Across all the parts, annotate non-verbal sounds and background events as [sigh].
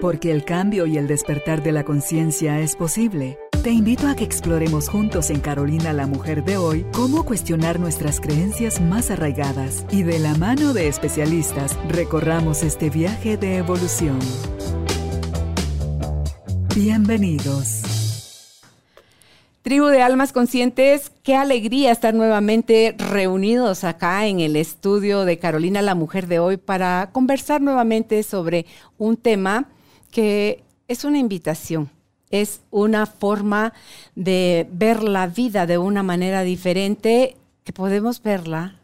Porque el cambio y el despertar de la conciencia es posible. Te invito a que exploremos juntos en Carolina la Mujer de hoy cómo cuestionar nuestras creencias más arraigadas y de la mano de especialistas recorramos este viaje de evolución. Bienvenidos. Tribu de Almas Conscientes, qué alegría estar nuevamente reunidos acá en el estudio de Carolina la Mujer de hoy para conversar nuevamente sobre un tema que es una invitación, es una forma de ver la vida de una manera diferente, que podemos verla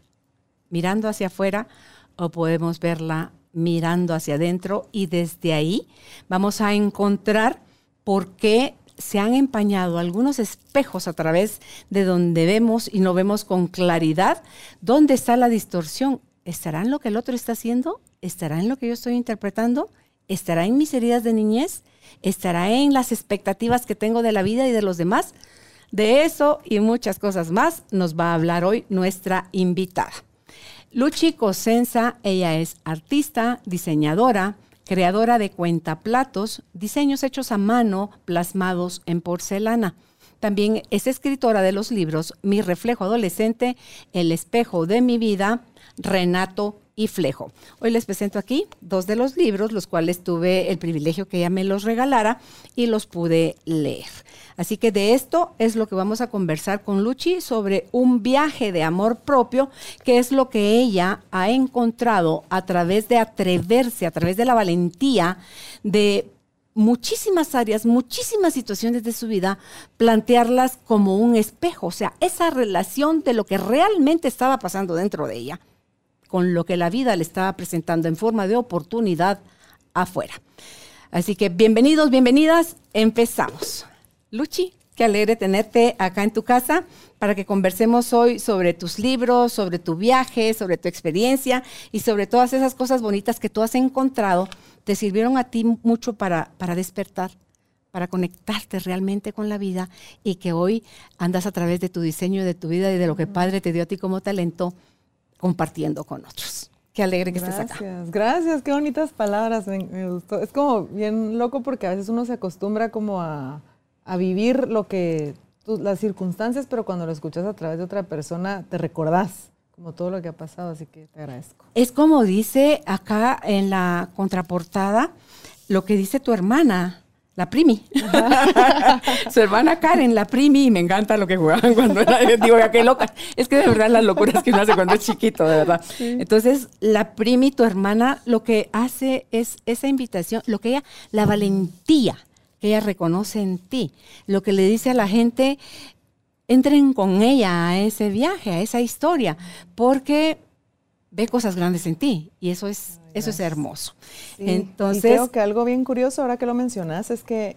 mirando hacia afuera o podemos verla mirando hacia adentro y desde ahí vamos a encontrar por qué se han empañado algunos espejos a través de donde vemos y no vemos con claridad dónde está la distorsión. ¿Estará en lo que el otro está haciendo? ¿Estará en lo que yo estoy interpretando? ¿Estará en mis heridas de niñez? ¿Estará en las expectativas que tengo de la vida y de los demás? De eso y muchas cosas más nos va a hablar hoy nuestra invitada. Luchi Cosenza, ella es artista, diseñadora, creadora de cuentaplatos, diseños hechos a mano plasmados en porcelana. También es escritora de los libros Mi reflejo adolescente, El espejo de mi vida, Renato y Flejo. Hoy les presento aquí dos de los libros, los cuales tuve el privilegio que ella me los regalara y los pude leer. Así que de esto es lo que vamos a conversar con Luchi sobre un viaje de amor propio, que es lo que ella ha encontrado a través de atreverse, a través de la valentía de muchísimas áreas, muchísimas situaciones de su vida, plantearlas como un espejo, o sea, esa relación de lo que realmente estaba pasando dentro de ella con lo que la vida le estaba presentando en forma de oportunidad afuera. Así que bienvenidos, bienvenidas, empezamos. Luchi, qué alegre tenerte acá en tu casa para que conversemos hoy sobre tus libros, sobre tu viaje, sobre tu experiencia y sobre todas esas cosas bonitas que tú has encontrado, te sirvieron a ti mucho para, para despertar para conectarte realmente con la vida y que hoy andas a través de tu diseño de tu vida y de lo que Padre te dio a ti como talento, compartiendo con otros. Qué alegre que gracias, estés acá. Gracias, gracias, qué bonitas palabras, me, gustó. Es como bien loco porque a veces uno se acostumbra como a, a vivir lo que, las circunstancias, pero cuando lo escuchas a través de otra persona, te recordás como todo lo que ha pasado, así que te agradezco. Es como dice acá en la contraportada, lo que dice tu hermana, la primi. [laughs] Su hermana Karen, la primi, y me encanta lo que jugaban cuando era, digo, ya qué loca. Es que de verdad las locuras que uno hace cuando es chiquito, de verdad. Sí. Entonces, la primi, tu hermana, lo que hace es esa invitación, lo que ella, la valentía que ella reconoce en ti, lo que le dice a la gente, entren con ella a ese viaje, a esa historia, porque ve cosas grandes en ti y eso es, Ay, eso es hermoso. Sí, Entonces, y creo que algo bien curioso ahora que lo mencionas es que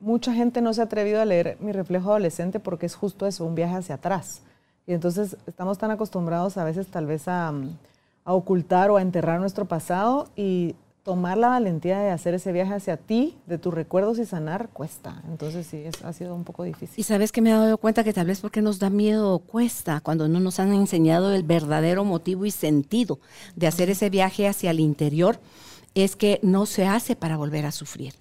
mucha gente no se ha atrevido a leer Mi reflejo adolescente porque es justo eso, un viaje hacia atrás. Y entonces estamos tan acostumbrados a veces tal vez a, a ocultar o a enterrar nuestro pasado y tomar la valentía de hacer ese viaje hacia ti, de tus recuerdos y sanar, cuesta. Entonces sí, es, ha sido un poco difícil. Y sabes que me he dado cuenta que tal vez porque nos da miedo cuesta, cuando no nos han enseñado el verdadero motivo y sentido de hacer ese viaje hacia el interior, es que no se hace para volver a sufrir.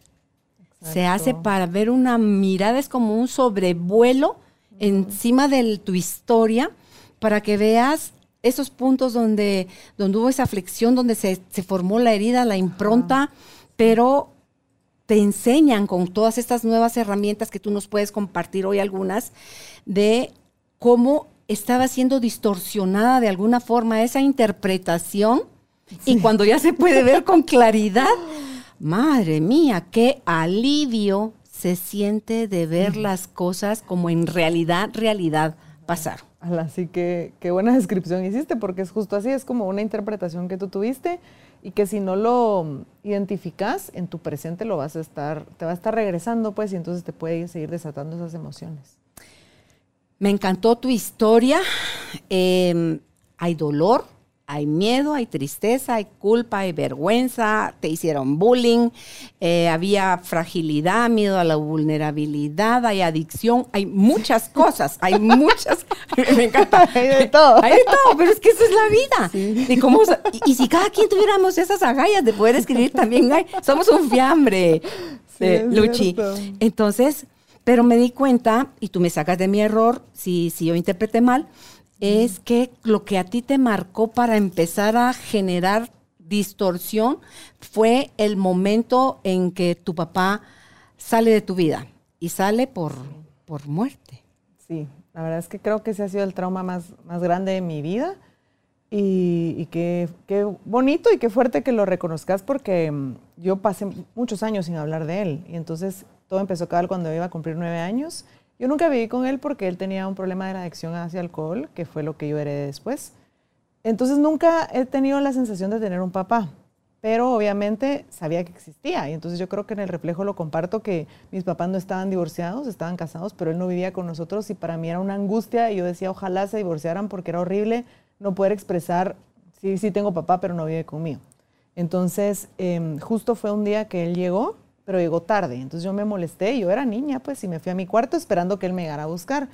Exacto. Se hace para ver una mirada, es como un sobrevuelo uh -huh. encima de tu historia, para que veas esos puntos donde, donde hubo esa flexión, donde se, se formó la herida, la impronta, pero te enseñan con todas estas nuevas herramientas que tú nos puedes compartir hoy algunas, de cómo estaba siendo distorsionada de alguna forma esa interpretación sí. y cuando ya se puede ver con claridad, madre mía, qué alivio se siente de ver las cosas como en realidad, realidad pasaron. Así que qué buena [laughs] descripción hiciste, porque es justo así, es como una interpretación que tú tuviste y que si no lo identificas en tu presente lo vas a estar, te va a estar regresando, pues, y entonces te puede seguir desatando esas emociones. Me encantó tu historia. Eh, hay dolor, hay miedo, hay tristeza, hay culpa, hay vergüenza, te hicieron bullying, eh, había fragilidad, miedo a la vulnerabilidad, hay adicción, hay muchas [laughs] cosas, hay muchas, [laughs] me encanta. Hay de todo. Hay de todo, pero es que esa es la vida. Y, cómo, y, si cada quien tuviéramos esas agallas de poder escribir también, hay, somos un fiambre, Luchi. Entonces, pero me di cuenta, y tú me sacas de mi error, si, si yo interpreté mal, es que lo que a ti te marcó para empezar a generar distorsión fue el momento en que tu papá sale de tu vida y sale por, por muerte. Sí, la verdad es que creo que ese ha sido el trauma más, más grande de mi vida y, y qué, qué, bonito y qué fuerte que lo reconozcas porque mm, yo pasé muchos años sin hablar de él y entonces todo empezó cada cuando iba a cumplir nueve años yo nunca viví con él porque él tenía un problema de adicción hacia alcohol, que fue lo que yo heredé después. Entonces nunca he tenido la sensación de tener un papá, pero obviamente sabía que existía. Y entonces yo creo que en el reflejo lo comparto que mis papás no estaban divorciados, estaban casados, pero él no vivía con nosotros y para mí era una angustia y yo decía ojalá se divorciaran porque era horrible no poder expresar, sí, sí tengo papá, pero no vive conmigo. Entonces em, justo fue un día que él llegó pero llegó tarde. Entonces yo me molesté, yo era niña, pues, y me fui a mi cuarto esperando que él me llegara a buscar.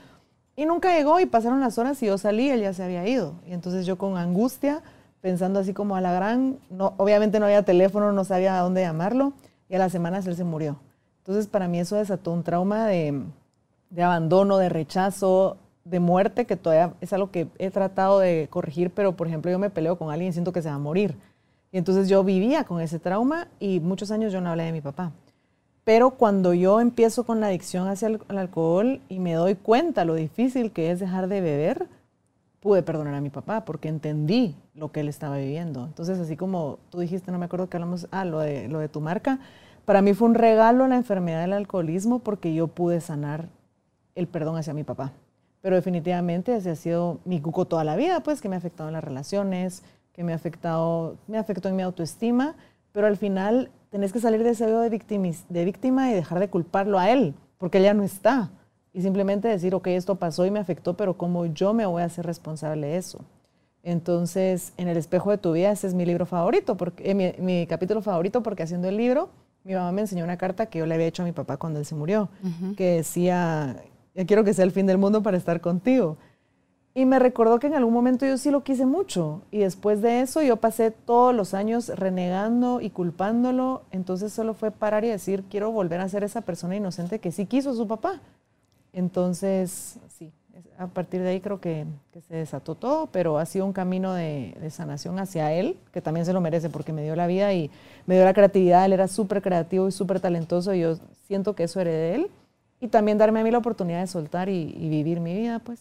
Y nunca llegó y pasaron las horas y yo salí, él ya se había ido. Y entonces yo con angustia, pensando así como a la gran, no, obviamente no había teléfono, no sabía a dónde llamarlo, y a las semanas él se murió. Entonces para mí eso desató un trauma de, de abandono, de rechazo, de muerte, que todavía es algo que he tratado de corregir, pero por ejemplo yo me peleo con alguien y siento que se va a morir. Y entonces yo vivía con ese trauma y muchos años yo no hablé de mi papá. Pero cuando yo empiezo con la adicción hacia el, alcohol y me doy cuenta lo difícil que es dejar de beber, pude perdonar a mi papá porque entendí lo que él estaba viviendo. Entonces, así como tú dijiste, no me acuerdo que hablamos, ah, lo de, lo de tu marca, para mí fue un regalo la enfermedad del alcoholismo porque yo pude sanar el perdón hacia mi papá. Pero definitivamente ese ha sido mi cuco toda la vida, pues que me ha afectado en las relaciones, que me ha afectado, me afectó en mi autoestima, pero al final tenés que salir de ese de, de víctima y dejar de culparlo a él, porque él ya no está. Y simplemente decir, ok, esto pasó y me afectó, pero ¿cómo yo me voy a hacer responsable de eso? Entonces, en el espejo de tu vida, ese es mi libro favorito, porque, eh, mi, capítulo favorito, porque haciendo el libro, mi mamá me enseñó una carta que yo le había hecho a mi papá cuando él se murió, que decía, ya quiero que sea el fin del mundo para estar contigo. Y me recordó que en algún momento yo sí lo quise mucho. Y después de eso yo pasé todos los años renegando y culpándolo. Entonces solo fue parar y decir, quiero volver a ser esa persona inocente que sí quiso a su papá. Entonces, sí, a partir de ahí creo que, se desató todo, pero ha sido un camino de, de, sanación hacia él, que también se lo merece porque me dio la vida y me dio la creatividad. Él era súper creativo y súper talentoso y yo siento que eso heredé de él. Y también darme a mí la oportunidad de soltar y, y vivir mi vida, pues.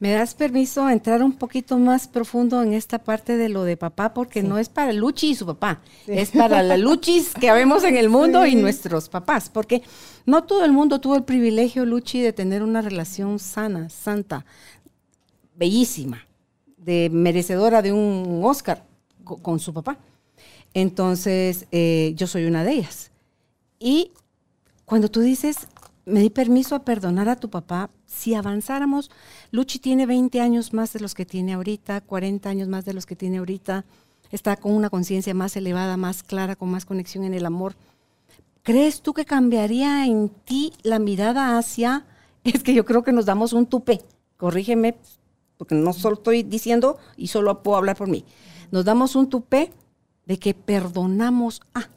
¿Me das permiso a entrar un poquito más profundo en esta parte de lo de papá? Porque no es para Luchi y su papá, es para la [laughs] Luchis que vemos en el mundo y nuestros papás. Porque no todo el mundo tuvo el privilegio, Luchi, de tener una relación sana, santa, bellísima, de merecedora de un Oscar con, su papá. Entonces, eh, yo soy una de ellas. Y cuando tú dices, me di permiso a perdonar a tu papá, si avanzáramos, Luchi tiene 20 años más de los que tiene ahorita, 40 años más de los que tiene ahorita, está con una conciencia más elevada, más clara, con más conexión en el amor. ¿Crees tú que cambiaría en ti la mirada hacia, [laughs] es que yo creo que nos damos un tupe, corrígeme, porque no solo estoy diciendo y solo puedo hablar por mí, nos damos un tupe de que perdonamos a.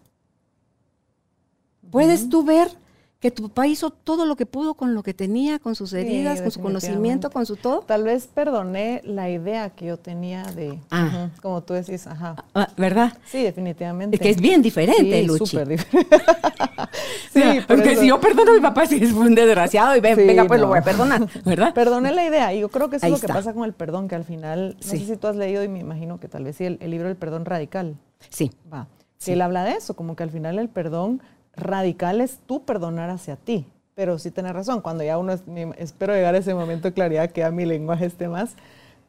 ¿Puedes tú ver que tu papá hizo todo lo que pudo con lo que tenía, con sus heridas, con su conocimiento, con su todo. Tal vez perdoné la idea que yo tenía de, ah. como tú decís, ajá. Ah, ¿Verdad? Sí, definitivamente. que es bien diferente, sí, Luchi. súper diferente. [laughs] sí, porque si yo perdono a mi papá, si es un desgraciado y venga, pues lo voy a perdonar, ¿verdad? Perdoné la idea y yo creo que eso es lo que pasa con el perdón, que al final, no sé si tú has leído y me imagino que tal vez sí, el, libro del perdón radical. Sí. Va. Sí. Él habla de eso, como que al final el perdón radical es tú perdonar hacia ti. Pero sí tienes razón, cuando ya uno, espero llegar a ese momento de claridad que a mi lenguaje esté más,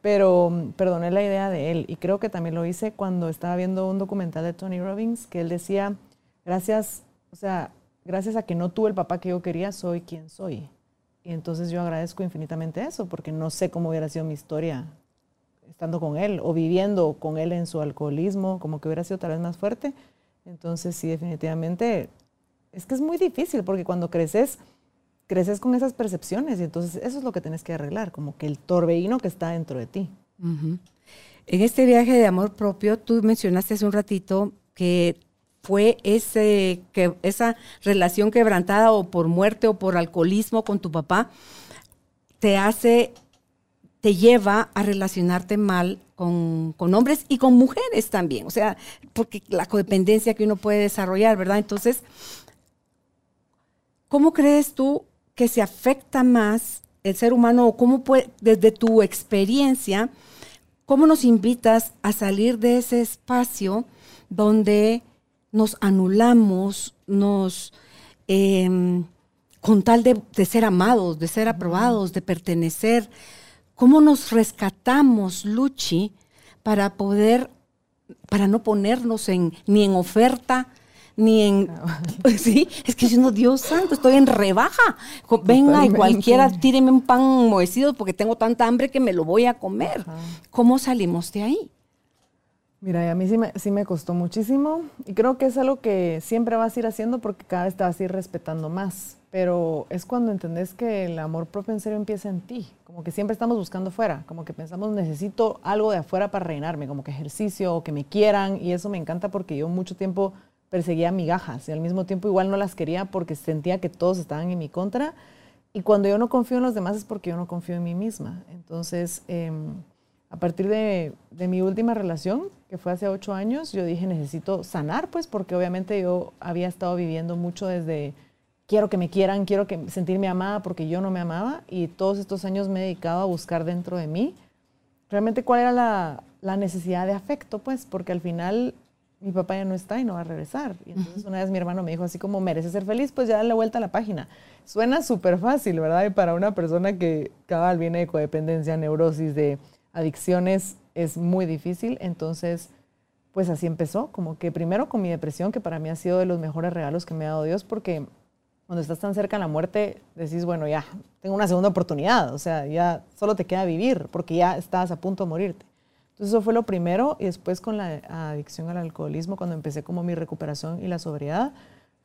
pero mm, perdoné la idea de él. Y creo que también lo hice cuando estaba viendo un documental de Tony Robbins, que él decía, gracias, o sea, gracias a que no tuve el papá que yo quería, soy quien soy. Y entonces yo agradezco infinitamente eso, porque no sé cómo hubiera sido mi historia estando con él o viviendo con él en su alcoholismo, como que hubiera sido tal vez más fuerte. Entonces sí, definitivamente, es que es muy difícil porque cuando creces, creces con esas percepciones y entonces eso es lo que tienes que arreglar, como que el torbellino que está dentro de ti. En este viaje de amor propio, tú mencionaste hace un ratito que fue ese, que, esa relación quebrantada o por muerte o por alcoholismo con tu papá, te hace, te lleva a relacionarte mal con, con, hombres y con mujeres también. O sea, porque la codependencia que uno puede desarrollar, ¿verdad? Entonces, ¿cómo crees tú que se afecta más el ser humano o cómo puede, desde tu experiencia, cómo nos invitas a salir de ese espacio donde nos anulamos, nos, em, con tal de, ser amados, de ser aprobados, de pertenecer, cómo nos rescatamos, Luchi, para poder, para no ponernos en, ni en oferta, ni en... [laughs] sí, es que yo Dios santo, estoy en rebaja. Venga y cualquiera tíreme un pan moecido porque tengo tanta hambre que me lo voy a comer. ¿Cómo salimos de ahí? Mira, a mí sí me, sí me costó muchísimo y creo que es algo que siempre vas a ir haciendo porque cada vez te vas a ir respetando más, pero es cuando entendés que el amor propio en serio empieza en ti, como que siempre estamos buscando fuera, como que pensamos necesito algo de afuera para reinarme, como que ejercicio o que me quieran y eso me encanta porque yo mucho tiempo perseguía migajas y al mismo tiempo igual no las quería porque sentía que todos estaban en mi contra. Y cuando yo no confío en los demás es porque yo no confío en mí misma. Entonces, em, a partir de, mi última relación, que fue hace ocho años, yo dije, necesito sanar, pues, porque obviamente yo había estado viviendo mucho desde quiero que me quieran, quiero que, sentirme amada porque yo no me amaba y todos estos años me he dedicado a buscar dentro de mí realmente cuál era la, la necesidad de afecto, pues, porque al final mi papá ya no está y no va a regresar. Y entonces una vez mi hermano me dijo así como, merece ser feliz, pues ya dale vuelta a la página. Suena súper fácil, ¿verdad? Y para una persona que cabal viene de codependencia, neurosis, de adicciones es muy difícil, entonces pues así empezó, como que primero con mi depresión, que para mí ha sido de los mejores regalos que me ha dado Dios, porque cuando estás tan cerca de la muerte, decís, bueno, ya, tengo una segunda oportunidad, o sea, ya solo te queda vivir, porque ya estás a punto de morirte. Entonces eso fue lo primero, y después con la adicción al alcoholismo, cuando empecé como mi recuperación y la sobriedad,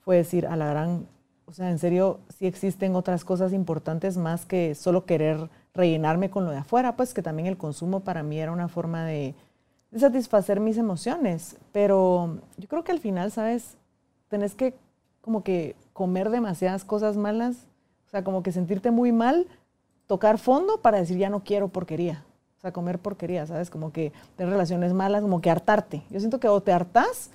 fue decir, a la gran, o sea, en serio, sí existen otras cosas importantes más que solo querer rellenarme con lo de afuera, pues que también el consumo para mí era una forma de, satisfacer mis emociones. Pero yo creo que al final, ¿sabes? Tenés que como que comer demasiadas cosas malas, o sea, como que sentirte muy mal, tocar fondo para decir ya no quiero porquería. O sea, comer porquería, ¿sabes? Como que tener relaciones malas, como que hartarte. Yo siento que o te hartas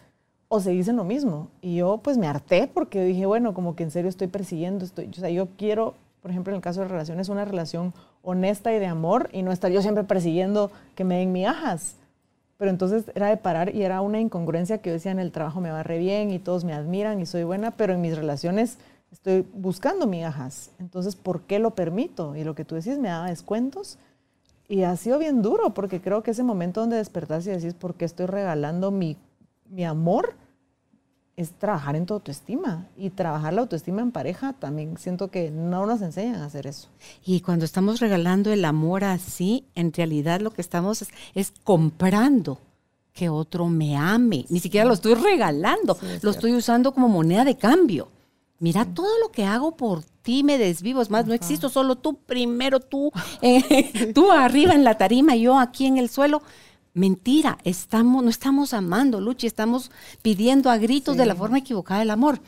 o se dicen lo mismo. Y yo pues me harté porque dije, bueno, como que en serio estoy persiguiendo, estoy, o sea, yo quiero por ejemplo, en el caso de relaciones, una relación honesta y de amor y no estar yo siempre persiguiendo que me den migajas. Pero entonces era de parar y era una incongruencia que yo decía en el trabajo me va re bien y todos me admiran y soy buena, pero en mis relaciones estoy buscando migajas. Entonces, ¿por qué lo permito? Y lo que tú decís me daba descuentos y ha sido bien duro porque creo que ese momento donde despertás y decís, ¿por qué estoy regalando mi, mi amor? es trabajar en tu autoestima y trabajar la autoestima en pareja también siento que no nos enseñan a hacer eso. Y cuando estamos regalando el amor así, en realidad lo que estamos es, comprando que otro me ame. Ni siquiera lo estoy regalando, lo estoy usando como moneda de cambio. Mira todo lo que hago por ti, me desvivo. Es más, no existo, solo tú primero, tú, [laughs] eh, tú arriba en la tarima yo aquí en el suelo. Mentira, estamos, no estamos amando, Luchi, estamos pidiendo a gritos de la forma equivocada el amor.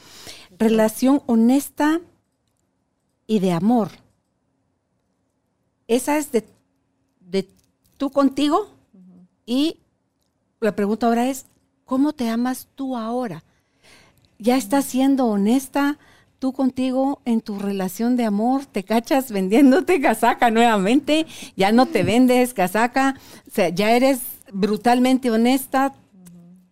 Relación honesta y de amor. Esa es de, de tú contigo y la pregunta ahora es, ¿cómo te amas tú ahora? ¿Ya estás siendo honesta tú contigo en tu relación de amor? ¿Te cachas vendiéndote casaca nuevamente? ¿Ya no te vendes casaca? O sea, ya eres brutalmente honesta.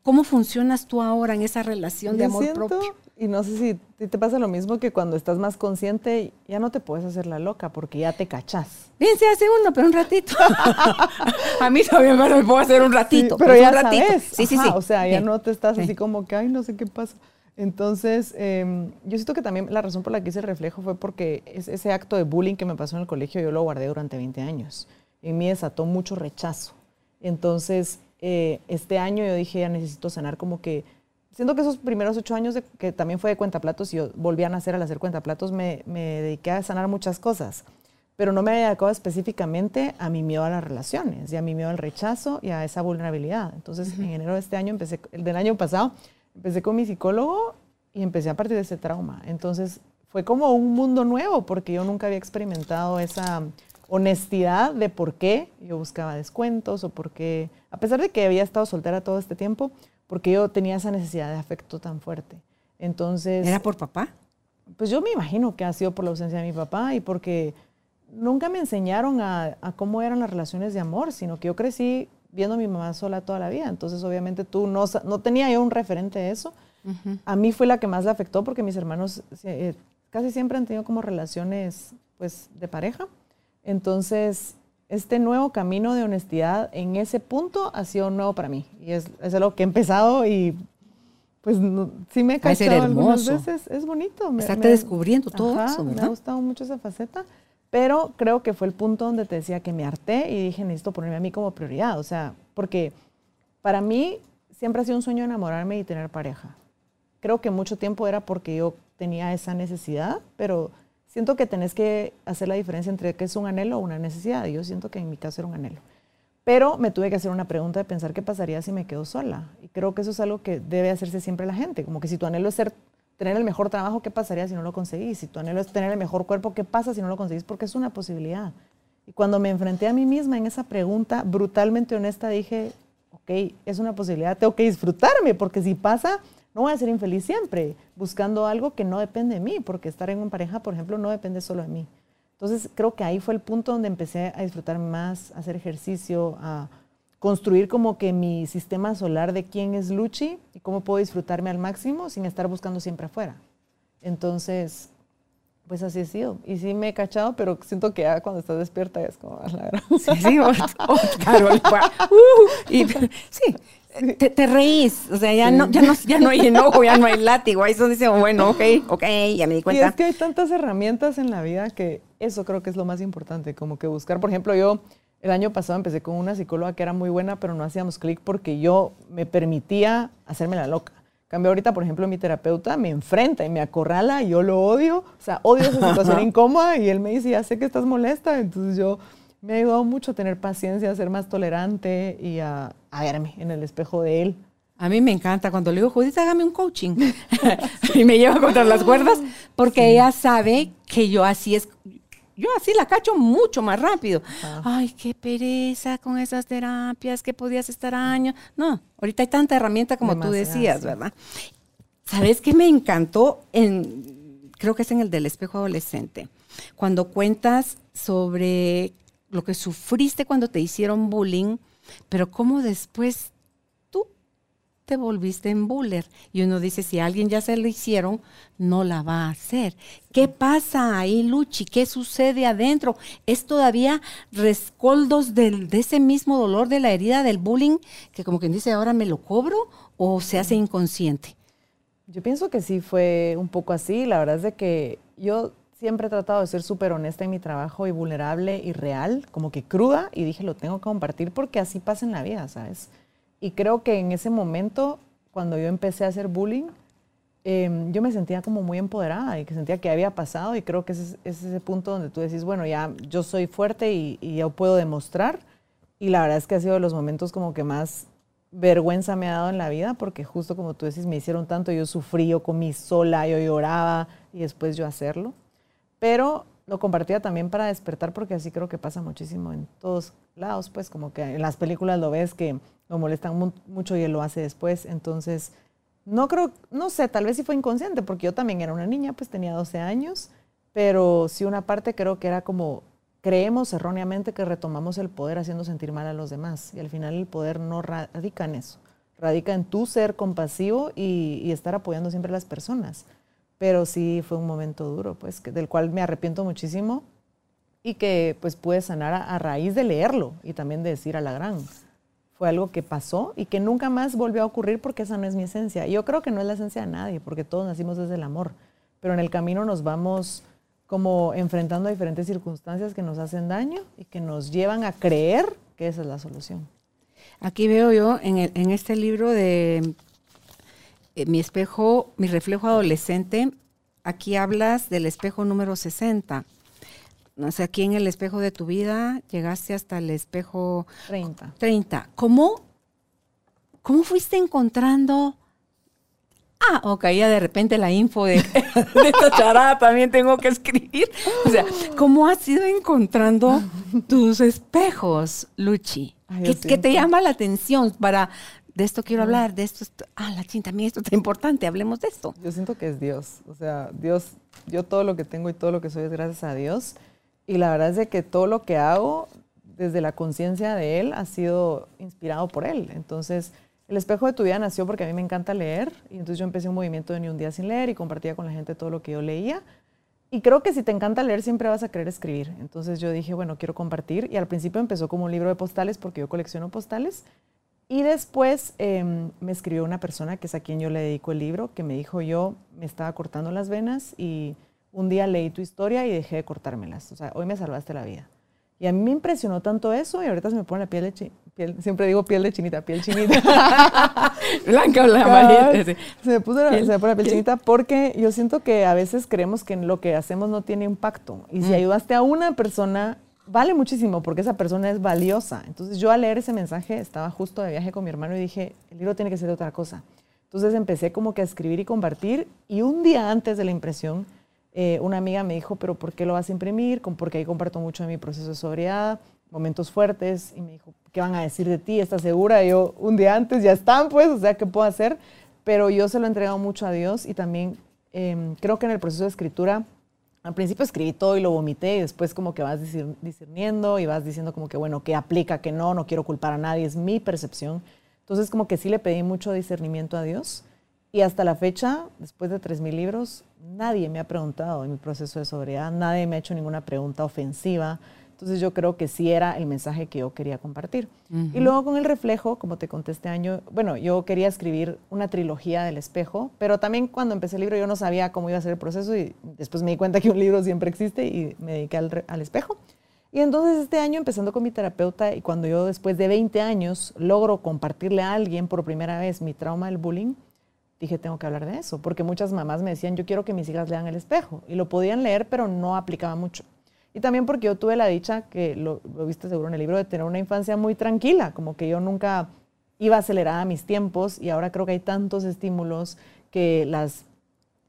¿Cómo funcionas tú ahora en esa relación de amor propio? Y no sé si te pasa lo mismo que cuando estás más consciente, ya no te puedes hacer la loca porque ya te cachas. Bien, se hace uno, pero un ratito. [laughs] a mí también me puedo hacer un ratito. pero, ya un ratito. Sí, sí, sí. O sea, ya no te estás así como que, ay, no sé qué pasa. Entonces, em, yo siento que también la razón por la que hice el reflejo fue porque ese acto de bullying que me pasó en el colegio yo lo guardé durante 20 años. En mí desató mucho rechazo. Entonces, eh, este año yo dije, ya necesito sanar como que, siento que esos primeros ocho años, de, que también fue de cuentaplatos y yo volví a nacer al hacer cuentaplatos, me, me dediqué a sanar muchas cosas, pero no me había dedicado específicamente a mi miedo a las relaciones y a mi miedo al rechazo y a esa vulnerabilidad. Entonces, en enero de este año, empecé, el del año pasado, empecé con mi psicólogo y empecé a partir de ese trauma. Entonces, fue como un mundo nuevo porque yo nunca había experimentado esa honestidad de por qué yo buscaba descuentos o por qué, a pesar de que había estado soltera todo este tiempo, porque yo tenía esa necesidad de afecto tan fuerte. Entonces... ¿Era por papá? Pues yo me imagino que ha sido por la ausencia de mi papá y porque nunca me enseñaron a, cómo eran las relaciones de amor, sino que yo crecí viendo a mi mamá sola toda la vida. Entonces, obviamente, tú no, no tenía yo un referente de eso. A mí fue la que más le afectó porque mis hermanos eh, casi siempre han tenido como relaciones pues, de pareja. Entonces, este nuevo camino de honestidad en ese punto ha sido nuevo para mí. Y es, es algo que he empezado y pues sí me he cachado algunas veces. Es bonito. Me, Estarte descubriendo todo eso, Me ha gustado mucho esa faceta. Pero creo que fue el punto donde te decía que me harté y dije, necesito ponerme a mí como prioridad. O sea, porque para mí siempre ha sido un sueño enamorarme y tener pareja. Creo que mucho tiempo era porque yo tenía esa necesidad, pero siento que tenés que hacer la diferencia entre qué es un anhelo o una necesidad. Yo siento que en mi caso era un anhelo. Pero me tuve que hacer una pregunta de pensar qué pasaría si me quedo sola. Y creo que eso es algo que debe hacerse siempre la gente. Como que si tu anhelo es ser, tener el mejor trabajo, ¿qué pasaría si no lo conseguís? Si tu anhelo es tener el mejor cuerpo, ¿qué pasa si no lo conseguís? Porque es una posibilidad. Y cuando me enfrenté a mí misma en esa pregunta brutalmente honesta, dije, ok, es una posibilidad, tengo que disfrutarme, porque si pasa, no voy a ser infeliz siempre buscando algo que no depende de mí, porque estar en una pareja, por ejemplo, no depende solo de mí. Entonces creo que ahí fue el punto donde empecé a disfrutar más, a hacer ejercicio, a construir como que mi sistema solar de quién es Luchi y cómo puedo disfrutarme al máximo sin estar buscando siempre afuera. Entonces, pues así ha sido. Y sí me he cachado, pero siento que ya cuando estás despierta es como... La sí, sí, [laughs] Carol. Uh, y, sí, te, reís, o sea, ya, no, ya, no, ya no hay enojo, ya no hay látigo. Ahí son dice, bueno, ok, ok, ya me di cuenta. Y es que hay tantas herramientas en la vida que eso creo que es lo más importante, como que buscar, por ejemplo, yo el año pasado empecé con una psicóloga que era muy buena, pero no hacíamos clic porque yo me permitía hacerme la loca. Cambio ahorita, por ejemplo, mi terapeuta me enfrenta y me acorrala y yo lo odio, o sea, odio esa situación [laughs] incómoda y él me dice, ya sé que estás molesta, entonces yo me ha ayudado mucho a tener paciencia, a ser más tolerante y a, verme en el espejo de él. A mí me encanta cuando le digo, Judith, hágame un coaching. [laughs] y me lleva contra las cuerdas porque ella sabe que yo así es, yo así la cacho mucho más rápido. Ay, qué pereza con esas terapias, que podías estar años. No, ahorita hay tanta herramienta como tú decías, ¿verdad? ¿Sabes qué me encantó? En, creo que es en el del espejo adolescente. Cuando cuentas sobre lo que sufriste cuando te hicieron bullying, pero cómo después te volviste en buller. Y uno dice, si alguien ya se lo hicieron, no la va a hacer. ¿Qué pasa ahí, Luchi? ¿Qué sucede adentro? ¿Es todavía rescoldos de ese mismo dolor de la herida del bullying, que como quien dice, ahora me lo cobro, o se hace inconsciente? Yo pienso que sí fue un poco así. La verdad es de que yo siempre he tratado de ser súper honesta en mi trabajo y vulnerable y real, como que cruda, y dije, lo tengo que compartir porque así pasa en la vida, ¿sabes? Y creo que en ese momento, cuando yo empecé a hacer bullying, em, yo me sentía como muy empoderada y que sentía que había pasado y creo que es ese punto donde tú decís, bueno, ya yo soy fuerte y, y yo puedo demostrar. Y la verdad es que ha sido de los momentos como que más vergüenza me ha dado en la vida porque justo como tú decís, me hicieron tanto, yo sufrí, yo comí sola, yo lloraba y después yo hacerlo pero lo compartía también para despertar porque así creo que pasa muchísimo en todos lados, pues como que en las películas lo ves que lo molestan mucho y él lo hace después, entonces no creo, no sé, tal vez sí fue inconsciente porque yo también era una niña, pues tenía 12 años, pero sí una parte creo que era como creemos erróneamente que retomamos el poder haciendo sentir mal a los demás y al final el poder no radica en eso, radica en tu ser compasivo y, y estar apoyando siempre a las personas pero sí fue un momento duro, pues, del cual me arrepiento muchísimo y que pues pude sanar a, raíz de leerlo y también de decir a la gran. Fue algo que pasó y que nunca más volvió a ocurrir porque esa no es mi esencia. Yo creo que no es la esencia de nadie, porque todos nacimos desde el amor, pero en el camino nos vamos como enfrentando a diferentes circunstancias que nos hacen daño y que nos llevan a creer que esa es la solución. Aquí veo yo en, en este libro de eh, Mi espejo, mi reflejo adolescente, aquí hablas del espejo número 60. O sea, aquí en el espejo de tu vida llegaste hasta el espejo 30. 30. ¿Cómo, cómo fuiste encontrando ah, ok, ya de repente la info [laughs] de, esta charada también tengo que escribir. O sea, ¿cómo has ido encontrando [laughs] tus espejos, Luchi? ¿Qué, te llama la atención para, de esto quiero hablar, de esto, ah, la chin, también esto está importante, hablemos de esto. Yo siento que es Dios, o sea, Dios, yo todo lo que tengo y todo lo que soy es gracias a Dios. Y la verdad es de que todo lo que hago desde la conciencia de Él ha sido inspirado por Él. Entonces, el espejo de tu vida nació porque a mí me encanta leer y entonces yo empecé un movimiento de ni un día sin leer y compartía con la gente todo lo que yo leía. Y creo que si te encanta leer siempre vas a querer escribir. Entonces yo dije, bueno, quiero compartir y al principio empezó como un libro de postales porque yo colecciono postales. Y después em, me escribió una persona que es a quien yo le dedico el libro, que me dijo yo me estaba cortando las venas y un día leí tu historia y dejé de cortármelas. O sea, hoy me salvaste la vida. Y a mí me impresionó tanto eso y ahorita se me pone la piel de piel, siempre digo piel de chinita, piel chinita. [laughs] Blanca o la Se me puso la, se me pone la piel chinita porque yo siento que a veces creemos que lo que hacemos no tiene impacto. Y si mm. ayudaste a una persona, vale muchísimo porque esa persona es valiosa. Entonces yo al leer ese mensaje estaba justo de viaje con mi hermano y dije, el libro tiene que ser otra cosa. Entonces empecé como que a escribir y compartir y un día antes de la impresión eh, una amiga me dijo, pero ¿por qué lo vas a imprimir? Porque ahí comparto mucho de mi proceso de sobriedad, momentos fuertes, y me dijo, ¿qué van a decir de ti? ¿Estás segura? Y yo, un día antes ya están, pues, o sea, ¿qué puedo hacer? Pero yo se lo he entregado mucho a Dios y también em, creo que en el proceso de escritura, al principio escribí todo y lo vomité y después como que vas discerniendo y vas diciendo como que, bueno, ¿qué aplica, qué no? No quiero culpar a nadie, es mi percepción. Entonces como que sí le pedí mucho discernimiento a Dios y hasta la fecha, después de 3.000 libros, nadie me ha preguntado en mi proceso de sobriedad, nadie me ha hecho ninguna pregunta ofensiva. Entonces yo creo que sí era el mensaje que yo quería compartir. Y luego con el reflejo, como te conté este año, bueno, yo quería escribir una trilogía del espejo, pero también cuando empecé el libro yo no sabía cómo iba a ser el proceso y después me di cuenta que un libro siempre existe y me dediqué al, al espejo. Y entonces este año, empezando con mi terapeuta, y cuando yo después de 20 años logro compartirle a alguien por primera vez mi trauma del bullying, dije, tengo que hablar de eso, porque muchas mamás me decían, yo quiero que mis hijas lean el espejo, y lo podían leer, pero no aplicaba mucho. Y también porque yo tuve la dicha, que lo, viste seguro en el libro, de tener una infancia muy tranquila, como que yo nunca iba acelerada a mis tiempos, y ahora creo que hay tantos estímulos que las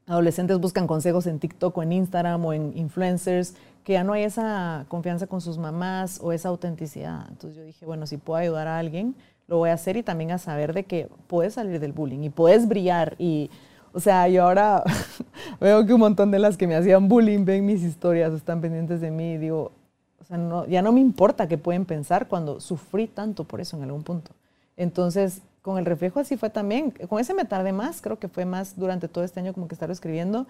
adolescentes buscan consejos en TikTok o en Instagram o en influencers, que ya no hay esa confianza con sus mamás o esa autenticidad. Entonces yo dije, bueno, si puedo ayudar a alguien, lo voy a hacer y también a saber de que puedes salir del bullying y puedes brillar y o sea, yo ahora [laughs] veo que un montón de las que me hacían bullying ven mis historias, están pendientes de mí y digo, o sea, no, ya no me importa qué pueden pensar cuando sufrí tanto por eso en algún punto. Entonces, con el reflejo así fue también, con ese me tardé más, creo que fue más durante todo este año como que estar escribiendo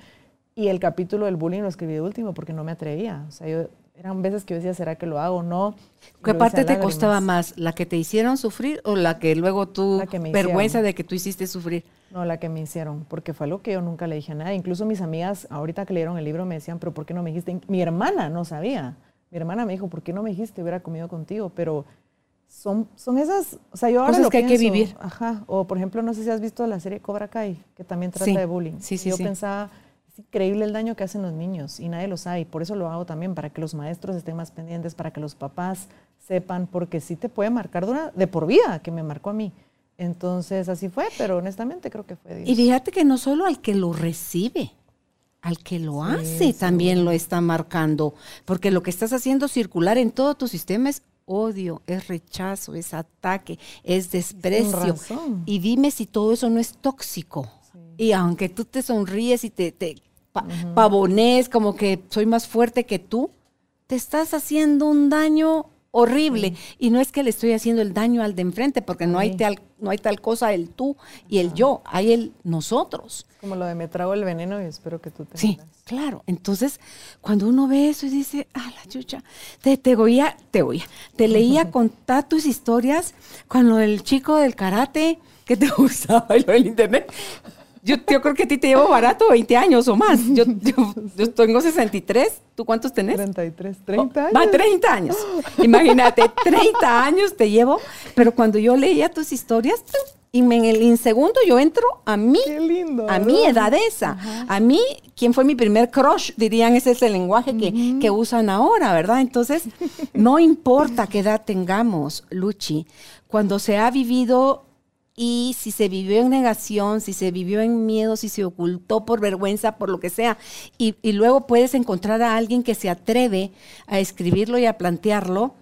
y el capítulo del bullying lo escribí de último porque no me atrevía. O sea, yo eran veces que yo decía, ¿será que lo hago o no? ¿Qué parte te costaba más? ¿La que te hicieron sufrir o la que luego tú, vergüenza de que tú hiciste sufrir? No, la que me hicieron, porque fue algo que yo nunca le dije a nadie. Incluso mis amigas, ahorita que leyeron el libro, me decían, pero ¿por qué no me dijiste? Mi hermana no sabía. Mi hermana me dijo, ¿por qué no me dijiste? Hubiera comido contigo. Pero son, son esas, o sea, yo ahora Cosas que hay que vivir. Ajá. O, por ejemplo, no sé si has visto la serie Cobra Kai, que también trata de bullying. Sí, sí, yo sí. pensaba increíble el daño que hacen los niños y nadie lo sabe. Y por eso lo hago también, para que los maestros estén más pendientes, para que los papás sepan, porque sí te puede marcar de por vida, que me marcó a mí. Entonces así fue, pero honestamente creo que fue Dios. Y fíjate que no solo al que lo recibe, al que lo hace también lo está marcando, porque lo que estás haciendo circular en todo tu sistema es odio, es rechazo, es ataque, es desprecio. Y dime si todo eso no es tóxico. Y aunque tú te sonríes y te, te pavones, como que soy más fuerte que tú, te estás haciendo un daño horrible. Y no es que le estoy haciendo el daño al de enfrente, porque no hay tal, no hay tal cosa el tú y el yo, hay el nosotros. Como lo de me trago el veneno y espero que tú te Sí, claro. Entonces, cuando uno ve eso y dice, ah, la chucha, te, te oía, te oía, te leía [laughs] contar tus historias con lo del chico del karate que te [laughs] gustaba y lo del internet yo, creo que a ti te llevo barato 20 años o más. Yo, yo, tengo 63. ¿Tú cuántos tenés? 33, 30 años. Va, 30 años. [gasps] Imagínate, 30 años te llevo. Pero cuando yo leía tus historias, y en el segundo yo entro a mí, a mi edad esa. A mí, ¿quién fue mi primer crush? Dirían, ese es el lenguaje que, que usan ahora, ¿verdad? Entonces, no importa qué edad tengamos, Luchi, cuando se ha vivido y si se vivió en negación, si se vivió en miedo, si se ocultó por vergüenza, por lo que sea, y, y luego puedes encontrar a alguien que se atreve a escribirlo y a plantearlo,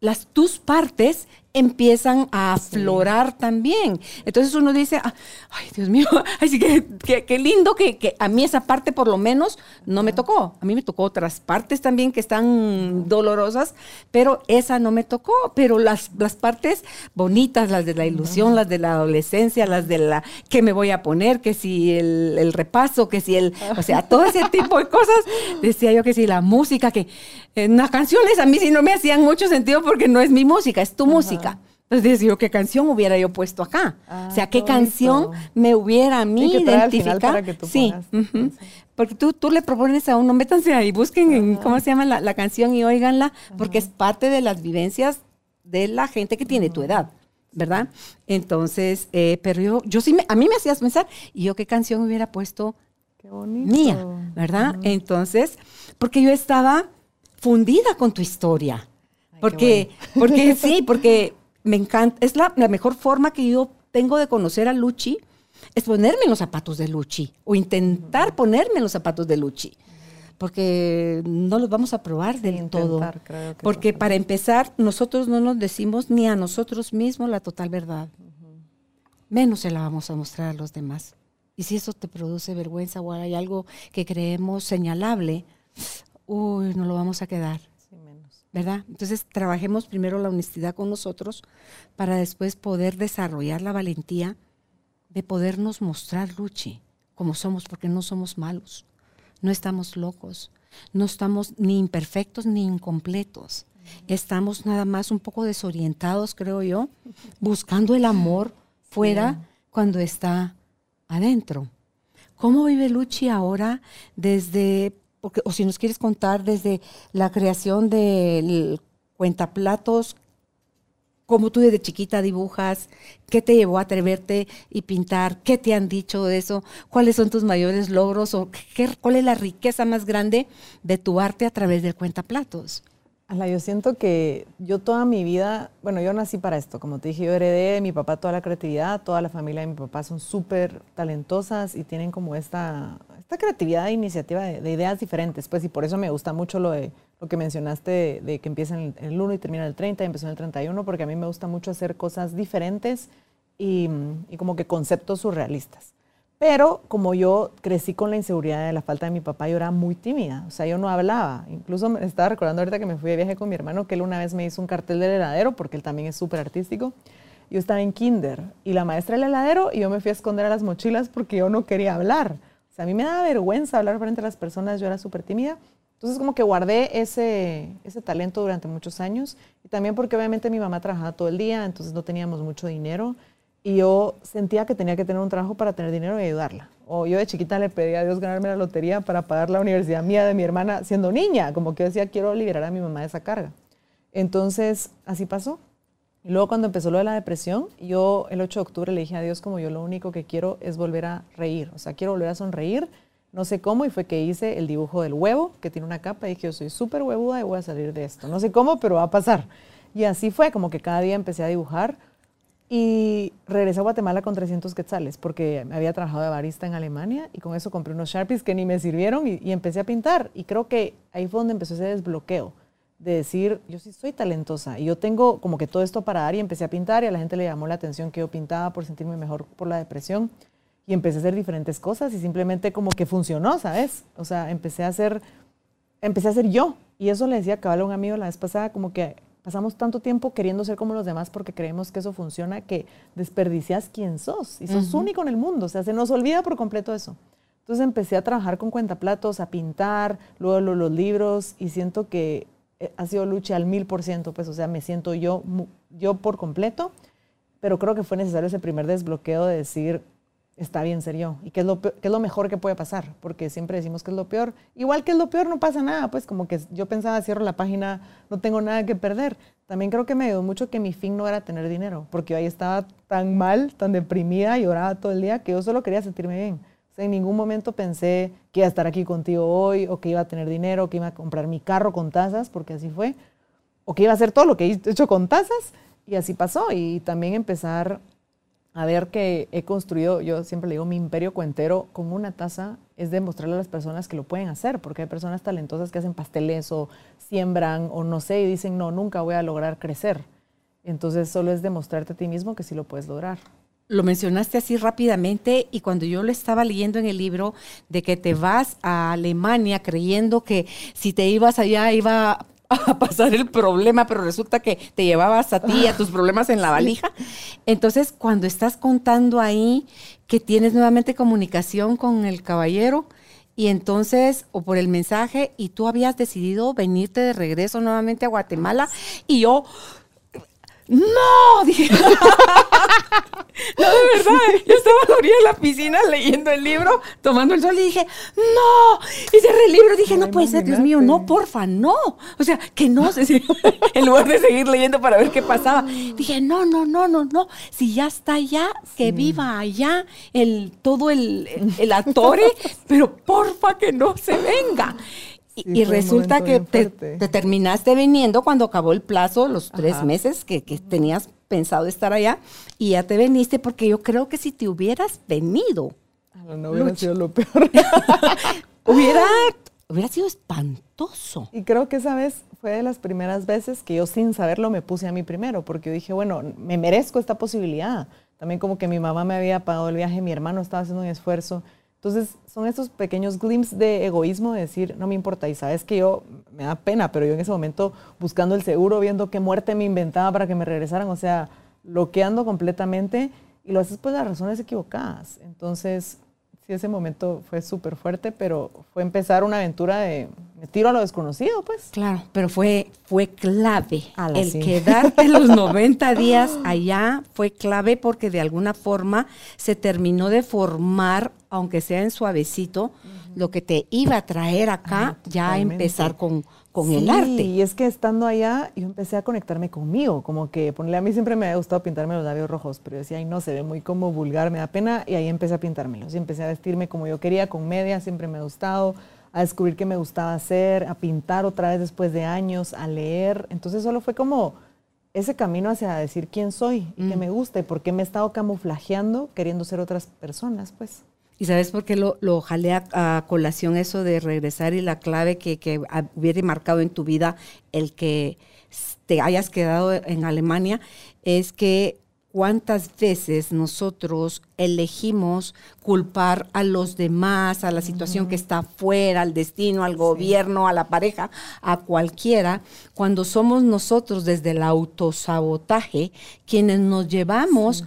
las tus partes empiezan a aflorar también. Entonces uno dice, ah, ay Dios mío, [laughs] así que qué lindo que, a mí esa parte por lo menos no me tocó. A mí me tocó otras partes también que están dolorosas, pero esa no me tocó. Pero las, las partes bonitas, las de la ilusión, las de la adolescencia, las de la que me voy a poner, que si el, el repaso, que si el, o sea, todo ese [laughs] tipo de cosas, decía yo que si la música, que en las canciones a mí sí no me hacían mucho sentido porque no es mi música, es tu música. Entonces digo, ¿qué canción hubiera yo puesto acá? o sea, ¿qué canción me hubiera a mí identificado? Sí, porque tú, tú le propones a uno, métanse ahí, busquen en, cómo se llama la, canción y óiganla, porque es parte de las vivencias de la gente que tiene tu edad, ¿verdad? Entonces, eh, pero yo, yo sí, me, a mí me hacías pensar, ¿y yo qué canción hubiera puesto mía? ¿Verdad? Entonces, porque yo estaba fundida con tu historia. Porque, [laughs] porque sí, porque me encanta, es la, mejor forma que yo tengo de conocer a Luchi, es ponerme en los zapatos de Luchi o intentar ponerme en los zapatos de Luchi. Porque no los vamos a probar del todo. porque para empezar, nosotros no nos decimos ni a nosotros mismos la total verdad. Menos se la vamos a mostrar a los demás. Y si eso te produce vergüenza o hay algo que creemos señalable, uy, no lo vamos a quedar. ¿Verdad? Entonces trabajemos primero la honestidad con nosotros para después poder desarrollar la valentía de podernos mostrar, Luchi, como somos, porque no somos malos, no estamos locos, no estamos ni imperfectos ni incompletos. Estamos nada más un poco desorientados, creo yo, buscando el amor [laughs] fuera cuando está adentro. ¿Cómo vive Luchi ahora desde o si nos quieres contar desde la creación del cuentaplatos, cómo tú desde chiquita dibujas, qué te llevó a atreverte y pintar, qué te han dicho de eso, cuáles son tus mayores logros o qué, cuál es la riqueza más grande de tu arte a través del cuentaplatos. Ala, yo siento que yo toda mi vida, bueno, yo nací para esto, como te dije, yo heredé de mi papá toda la creatividad, toda la familia de mi papá son súper talentosas y tienen como esta, esta creatividad e iniciativa de, ideas diferentes, pues, y por eso me gusta mucho lo, de, lo que mencionaste de, que empieza en el, 1 y termina en el 30 y empezó en el 31, porque a mí me gusta mucho hacer cosas diferentes y, y como que conceptos surrealistas. Pero como yo crecí con la inseguridad de la falta de mi papá, yo era muy tímida, o sea, yo no hablaba. Incluso me estaba recordando ahorita que me fui de viaje con mi hermano, que él una vez me hizo un cartel del heladero, porque él también es súper artístico. Yo estaba en kinder y la maestra del heladero y yo me fui a esconder a las mochilas porque yo no quería hablar. A mí me daba vergüenza hablar frente a las personas, yo era súper tímida. Entonces como que guardé ese, ese talento durante muchos años y también porque obviamente mi mamá trabajaba todo el día, entonces no teníamos mucho dinero y yo sentía que tenía que tener un trabajo para tener dinero y ayudarla. O yo de chiquita le pedía a Dios ganarme la lotería para pagar la universidad mía de mi hermana siendo niña, como que yo decía, quiero liberar a mi mamá de esa carga. Entonces, así pasó. Y luego cuando empezó lo de la depresión, yo el 8 de octubre le dije a Dios como yo lo único que quiero es volver a reír, o sea, quiero volver a sonreír, no sé cómo, y fue que hice el dibujo del huevo, que tiene una capa, y dije, yo soy súper huevuda y voy a salir de esto. No sé cómo, pero va a pasar. Y así fue, como que cada día empecé a dibujar y regresé a Guatemala con 300 quetzales porque había trabajado de barista en Alemania y con eso compré unos Sharpies que ni me sirvieron y, empecé a pintar. Y creo que ahí fue donde empezó ese desbloqueo de decir, yo sí soy talentosa y yo tengo como que todo esto para dar y empecé a pintar y a la gente le llamó la atención que yo pintaba por sentirme mejor por la depresión y empecé a hacer diferentes cosas y simplemente como que funcionó, ¿sabes? O sea, empecé a hacer, empecé a ser yo y eso le decía a Cabal a un amigo la vez pasada como que Pasamos tanto tiempo queriendo ser como los demás porque creemos que eso funciona, que desperdicias quién sos y sos único en el mundo. O sea, se nos olvida por completo eso. Entonces empecé a trabajar con cuentaplatos, a pintar, luego los, libros y siento que ha sido lucha al mil por ciento, pues, o sea, me siento yo, yo por completo, pero creo que fue necesario ese primer desbloqueo de decir, está bien ser yo. ¿Y qué es, lo es lo mejor que puede pasar? Porque siempre decimos que es lo peor. Igual que es lo peor, no pasa nada. Pues como que yo pensaba, cierro la página, no tengo nada que perder. También creo que me ayudó mucho que mi fin no era tener dinero, porque yo ahí estaba tan mal, tan deprimida, lloraba todo el día, que yo solo quería sentirme bien. O en ningún momento pensé que iba a estar aquí contigo hoy, o que iba a tener dinero, que iba a comprar mi carro con tazas, porque así fue, o que iba a hacer todo lo que he hecho con tazas, y así pasó. Y también empezar a ver que he construido, yo siempre le digo, mi imperio cuentero con una taza es demostrarle a las personas que lo pueden hacer, porque hay personas talentosas que hacen pasteles o siembran o no sé y dicen, no, nunca voy a lograr crecer. Entonces solo es demostrarte a ti mismo que sí lo puedes lograr. Lo mencionaste así rápidamente y cuando yo lo estaba leyendo en el libro de que te vas a Alemania creyendo que si te ibas allá iba a [laughs] pasar el problema, pero resulta que te llevabas a ti y a tus problemas en la [laughs] valija. Entonces, cuando estás contando ahí que tienes nuevamente comunicación con el caballero, y entonces, o por el mensaje, y tú habías decidido venirte de regreso nuevamente a Guatemala, y yo, no, [laughs] dije. [laughs] no, de verdad, yo estaba a la orilla de la piscina leyendo el libro, tomando el sol y dije, no, y cerré el libro, dije, no, puede ser, Dios mío, no, porfa, no. O sea, que no, [laughs] en lugar de seguir leyendo para ver qué pasaba, dije, no, no, no, no, no, si ya está allá, que viva allá el, todo el, el atore, pero porfa que no se venga y, resulta que te, terminaste viniendo cuando acabó el plazo, los tres meses que, tenías pensado estar allá, y ya te veniste porque yo creo que si te hubieras venido... no hubiera sido lo peor. [laughs] hubiera, hubiera sido espantoso. Y creo que esa vez fue de las primeras veces que yo sin saberlo me puse a mí primero, porque yo dije, bueno, me merezco esta posibilidad. También como que mi mamá me había pagado el viaje, mi hermano estaba haciendo un esfuerzo. Entonces, son estos pequeños glimpses de egoísmo, de decir, no me importa, y sabes que yo, me da pena, pero yo en ese momento buscando el seguro, viendo qué muerte me inventaba para que me regresaran, o sea, bloqueando completamente, y lo haces por las razones equivocadas. Entonces, sí, ese momento fue súper fuerte, pero fue empezar una aventura de, me tiro a lo desconocido, pues. Claro, pero fue, fue clave. el quedarte [laughs] los 90 días allá fue clave porque de alguna forma se terminó de formar, aunque sea en suavecito, lo que te iba a traer acá, ya a empezar con, con el arte. Y es que estando allá, yo empecé a conectarme conmigo, como que ponerle a mí siempre me ha gustado pintarme los labios rojos, pero yo decía, ay no, se ve muy como vulgar, me da pena, y ahí empecé a pintármelos, y empecé a vestirme como yo quería, con medias, siempre me ha gustado, a descubrir qué me gustaba hacer, a pintar otra vez después de años, a leer, entonces solo fue como ese camino hacia decir quién soy y qué mm. me gusta y por qué me he estado camuflajeando queriendo ser otras personas, pues. ¿Y sabes por qué lo, lo jalé a, colación eso de regresar y la clave que, que hubiera marcado en tu vida el que te hayas quedado en Alemania? Es que cuántas veces nosotros elegimos culpar a los demás, a la situación que está afuera, al destino, al gobierno, a la pareja, a cualquiera, cuando somos nosotros desde el autosabotaje quienes nos llevamos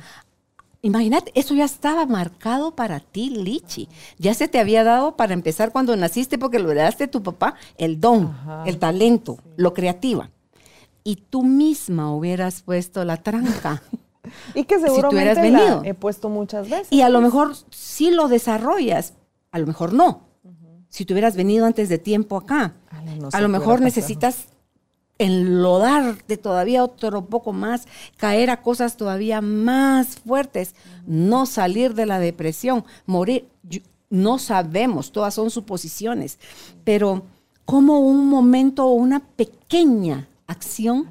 Imagínate, eso ya estaba marcado para ti, Lichi. Ya se te había dado para empezar cuando naciste porque lo heredaste de tu papá, el don, el talento, lo creativa. Y tú misma hubieras puesto la tranca. [laughs] y que seguramente si venido. he puesto muchas veces. Y a lo mejor sí lo desarrollas, a lo mejor no. Si tú hubieras venido antes de tiempo acá, a lo mejor necesitas enlodarte todavía otro poco más, caer a cosas todavía más fuertes, no salir de la depresión, morir. no sabemos, todas son suposiciones, pero como un momento o una pequeña acción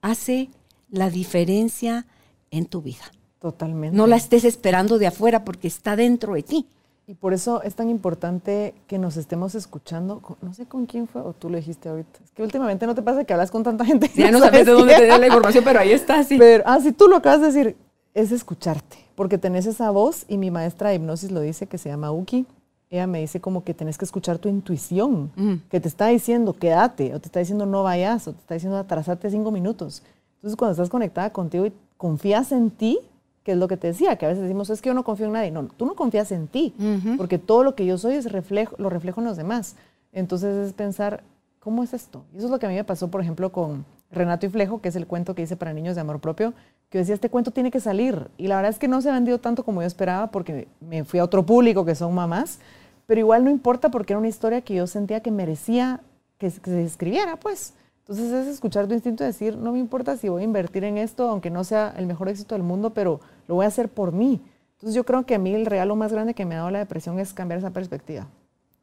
hace la diferencia en tu vida. Totalmente. No la estés esperando de afuera porque está dentro de ti. Y por eso es tan importante que nos estemos escuchando. No sé con quién fue, o tú lo dijiste ahorita. Es que últimamente no te pasa que hablas con tanta gente. Ya no sabes de dónde te da la información, pero ahí está, sí. Pero, ah, sí, tú lo acabas de decir, es escucharte. Porque tenés esa voz, y mi maestra de hipnosis lo dice, que se llama Uki. Ella me dice como que tenés que escuchar tu intuición, que te está diciendo quédate, o te está diciendo no vayas, o te está diciendo atrasate cinco minutos. Entonces, cuando estás conectada contigo y confías en ti, que es lo que te decía, que a veces decimos, es que yo no confío en nadie. No, tú no confías en ti, porque todo lo que yo soy es reflejo, lo reflejo en los demás. Entonces es pensar, ¿cómo es esto? Y eso es lo que a mí me pasó, por ejemplo, con Renato y Flejo, que es el cuento que hice para niños de amor propio, que yo decía, este cuento tiene que salir. Y la verdad es que no se ha vendido tanto como yo esperaba porque me fui a otro público que son mamás, pero igual no importa porque era una historia que yo sentía que merecía que, se escribiera, pues. Entonces es escuchar tu instinto y decir, no me importa si voy a invertir en esto, aunque no sea el mejor éxito del mundo, pero lo voy a hacer por mí. Entonces yo creo que a mí el regalo más grande que me ha dado la depresión es cambiar esa perspectiva.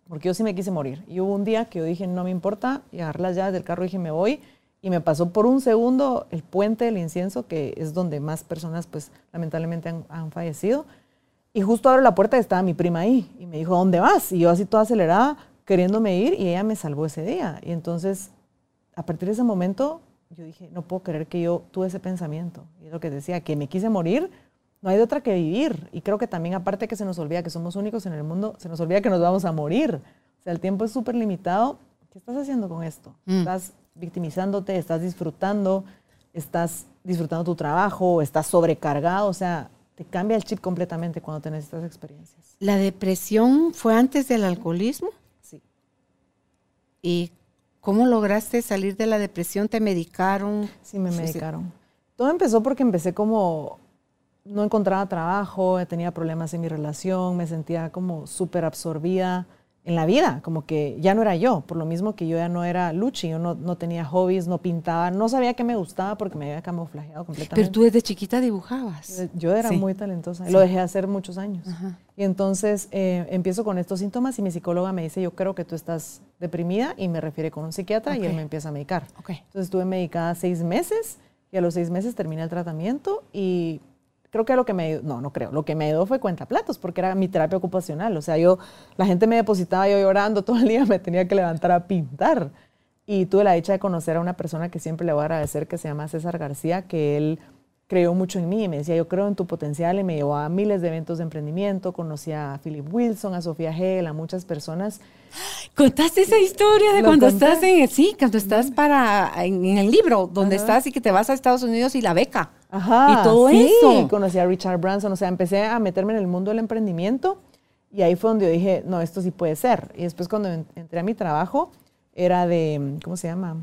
Porque yo sí me quise morir. Y hubo un día que yo dije, no me importa, y agarré las llaves del carro y dije, me voy. Y me pasó por un segundo el puente del incienso, que es donde más personas, pues, lamentablemente han, fallecido. Y justo abro la puerta y estaba mi prima ahí. Y me dijo, ¿dónde vas? Y yo así toda acelerada, queriéndome ir, y ella me salvó ese día. Y entonces, a partir de ese momento, yo dije, no puedo creer que yo tuve ese pensamiento. Y es lo que decía, que me quise morir, no hay de otra que vivir. Y creo que también, aparte que se nos olvida que somos únicos en el mundo, se nos olvida que nos vamos a morir. O sea, el tiempo es súper limitado. ¿Qué estás haciendo con esto? Mm. ¿Estás victimizándote? ¿Estás disfrutando? ¿Estás disfrutando tu trabajo? ¿Estás sobrecargado? O sea, te cambia el chip completamente cuando tienes estas experiencias. ¿La depresión fue antes del alcoholismo? Sí. ¿Y cómo lograste salir de la depresión? ¿Te medicaron? Sí, me medicaron. Todo empezó porque empecé como no encontraba trabajo, tenía problemas en mi relación, me sentía como súper absorbida en la vida, como que ya no era yo, por lo mismo que yo ya no era Luchi, yo no, no tenía hobbies, no pintaba, no sabía qué me gustaba porque me había camuflajeado completamente. Pero tú desde chiquita dibujabas. Eh, yo era muy talentosa, lo dejé hacer muchos años. Y entonces eh, empiezo con estos síntomas y mi psicóloga me dice, yo creo que tú estás deprimida y me refiere con un psiquiatra y él me empieza a medicar. Entonces estuve medicada seis meses y a los seis meses terminé el tratamiento y creo que lo que me no, no creo, lo que me ayudó fue cuenta platos, porque era mi terapia ocupacional. O sea, yo, la gente me depositaba yo llorando todo el día, [laughs] me tenía que levantar a pintar. Y tuve la dicha de conocer a una persona que siempre le voy a agradecer, que se llama César García, que él creyó mucho en mí y me decía, yo creo en tu potencial y me llevó a miles de eventos de emprendimiento, conocí a Philip Wilson, a Sofía Hegel, a muchas personas. Contaste esa historia de cuando estás en, sí, cuando estás para, en, el libro, donde estás y que te vas a Estados Unidos y la beca. Ajá. Y todo sí. eso. Conocí a Richard Branson, o sea, empecé a meterme en el mundo del emprendimiento y ahí fue donde yo dije, no, esto sí puede ser. Y después cuando entré a mi trabajo, era de, ¿cómo se llama?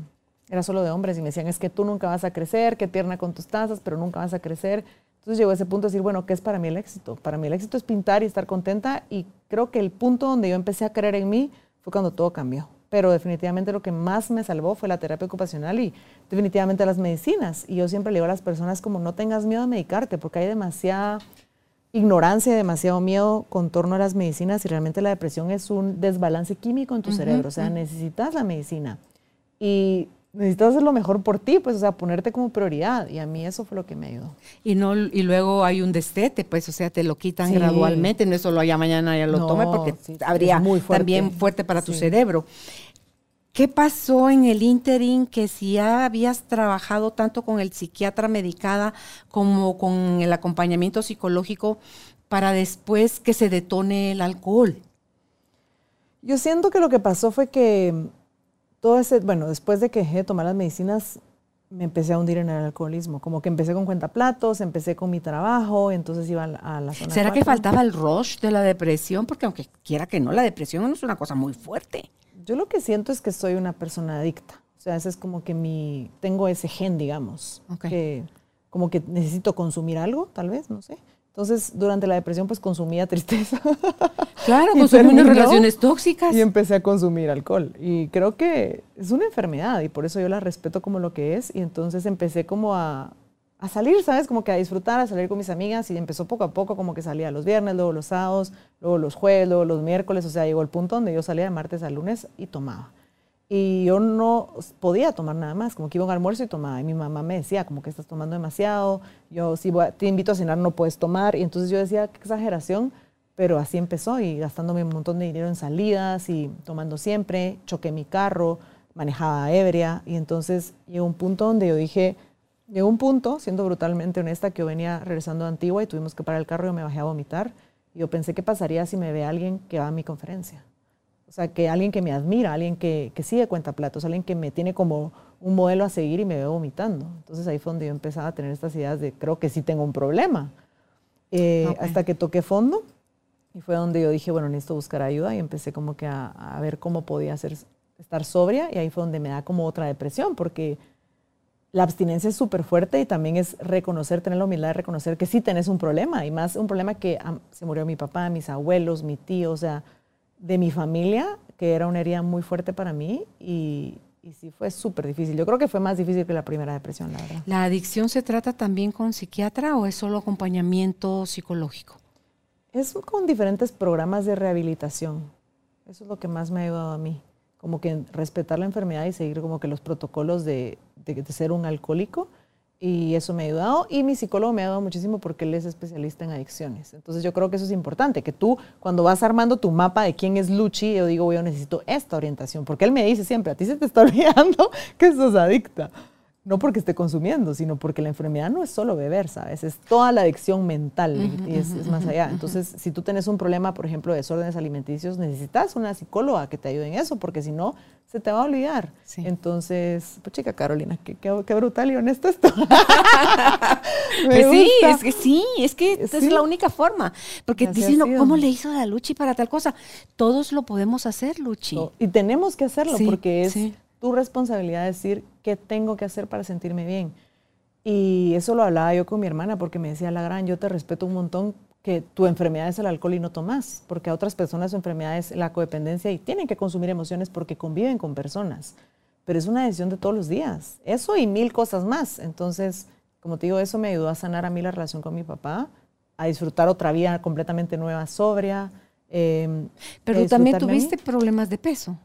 Era solo de hombres y me decían, es que tú nunca vas a crecer, qué tierna con tus tazas, pero nunca vas a crecer. Entonces llegó a ese punto de decir, bueno, ¿qué es para mí el éxito? Para mí el éxito es pintar y estar contenta y creo que el punto donde yo empecé a creer en mí fue cuando todo cambió pero definitivamente lo que más me salvó fue la terapia ocupacional y definitivamente las medicinas. Y yo siempre le digo a las personas como no tengas miedo a medicarte, porque hay demasiada ignorancia, demasiado miedo con torno a las medicinas y realmente la depresión es un desbalance químico en tu cerebro, o sea, necesitas la medicina. Y necesitas hacer lo mejor por ti, pues, o sea, ponerte como prioridad. Y a mí eso fue lo que me ayudó. Y no y luego hay un destete, pues, o sea, te lo quitan gradualmente, no es solo ya mañana ya lo tome, porque habría muy también fuerte para tu cerebro. ¿Qué pasó en el interim que si ya habías trabajado tanto con el psiquiatra medicada como con el acompañamiento psicológico para después que se detone el alcohol? Yo siento que lo que pasó fue que todo ese, bueno, después de que dejé de tomar las medicinas, me empecé a hundir en el alcoholismo. Como que empecé con cuentaplatos, empecé con mi trabajo, entonces iba a la zona. ¿Será que faltaba el rush de la depresión? Porque aunque quiera que no, la depresión no es una cosa muy fuerte. Yo lo que siento es que soy una persona adicta. O sea, ese es como que mi, tengo ese gen, digamos, que como que necesito consumir algo, tal vez, no sé. Entonces, durante la depresión, pues consumía tristeza. [laughs] Claro, consumí unas relaciones tóxicas. Y empecé a consumir alcohol. Y creo que es una enfermedad y por eso yo la respeto como lo que es. Y entonces empecé como a, a salir, ¿sabes? Como que a disfrutar, a salir con mis amigas. Y empezó poco a poco, como que salía los viernes, luego los sábados, luego los jueves, luego los miércoles. O sea, llegó el punto donde yo salía de martes a lunes y tomaba. Y yo no podía tomar nada más, como que iba a un almuerzo y tomaba. Y mi mamá me decía, como que estás tomando demasiado, yo si te invito a cenar no puedes tomar. Y entonces yo decía, qué exageración, pero así empezó y gastándome un montón de dinero en salidas y tomando siempre, choqué mi carro, manejaba ebria. Y entonces llegó un punto donde yo dije, llegó un punto, siendo brutalmente honesta, que yo venía regresando a Antigua y tuvimos que parar el carro y yo me bajé a vomitar. Y yo pensé, ¿qué pasaría si me ve alguien que va a mi conferencia? O sea, que alguien que me admira, alguien que, que sigue cuenta platos, alguien que me tiene como un modelo a seguir y me ve vomitando. Entonces ahí fue donde yo empezaba a tener estas ideas de creo que sí tengo un problema. Eh, hasta que toqué fondo y fue donde yo dije, bueno, necesito buscar ayuda y empecé como que a, a ver cómo podía hacer, estar sobria y ahí fue donde me da como otra depresión porque la abstinencia es súper fuerte y también es reconocer, tener la humildad de reconocer que sí tenés un problema y más un problema que se murió mi papá, mis abuelos, mi tío, o sea, de mi familia, que era una herida muy fuerte para mí y, y sí fue súper difícil. Yo creo que fue más difícil que la primera depresión, la verdad. ¿La adicción se trata también con psiquiatra o es solo acompañamiento psicológico? Es con diferentes programas de rehabilitación. Eso es lo que más me ha ayudado a mí como que respetar la enfermedad y seguir como que los protocolos de, de, ser un alcohólico. Y eso me ha ayudado. Y mi psicólogo me ha ayudado muchísimo porque él es especialista en adicciones. Entonces yo creo que eso es importante, que tú cuando vas armando tu mapa de quién es Luchi, yo digo, yo necesito esta orientación. Porque él me dice siempre, a ti se te está [laughs] olvidando que sos adicta no porque esté consumiendo, sino porque la enfermedad no es solo beber, ¿sabes? Es toda la adicción mental y es, más allá. Entonces, si tú tienes un problema, por ejemplo, de desórdenes alimenticios, necesitas una psicóloga que te ayude en eso, porque si no, se te va a olvidar. Entonces, pues chica Carolina, qué, qué, brutal y honesto esto. [laughs] pues sí, es que sí, es que es la única forma. Porque dicen, ¿cómo le hizo la Luchi para tal cosa? Todos lo podemos hacer, Luchi. y tenemos que hacerlo porque es tu responsabilidad decir qué tengo que hacer para sentirme bien. Y eso lo hablaba yo con mi hermana porque me decía, la gran, yo te respeto un montón que tu enfermedad es el alcohol y no tomas, porque a otras personas su enfermedad es la codependencia y tienen que consumir emociones porque conviven con personas. Pero es una decisión de todos los días. Eso y mil cosas más. Entonces, como te digo, eso me ayudó a sanar a mí la relación con mi papá, a disfrutar otra vida completamente nueva, sobria. Em, Pero también tuviste problemas de peso.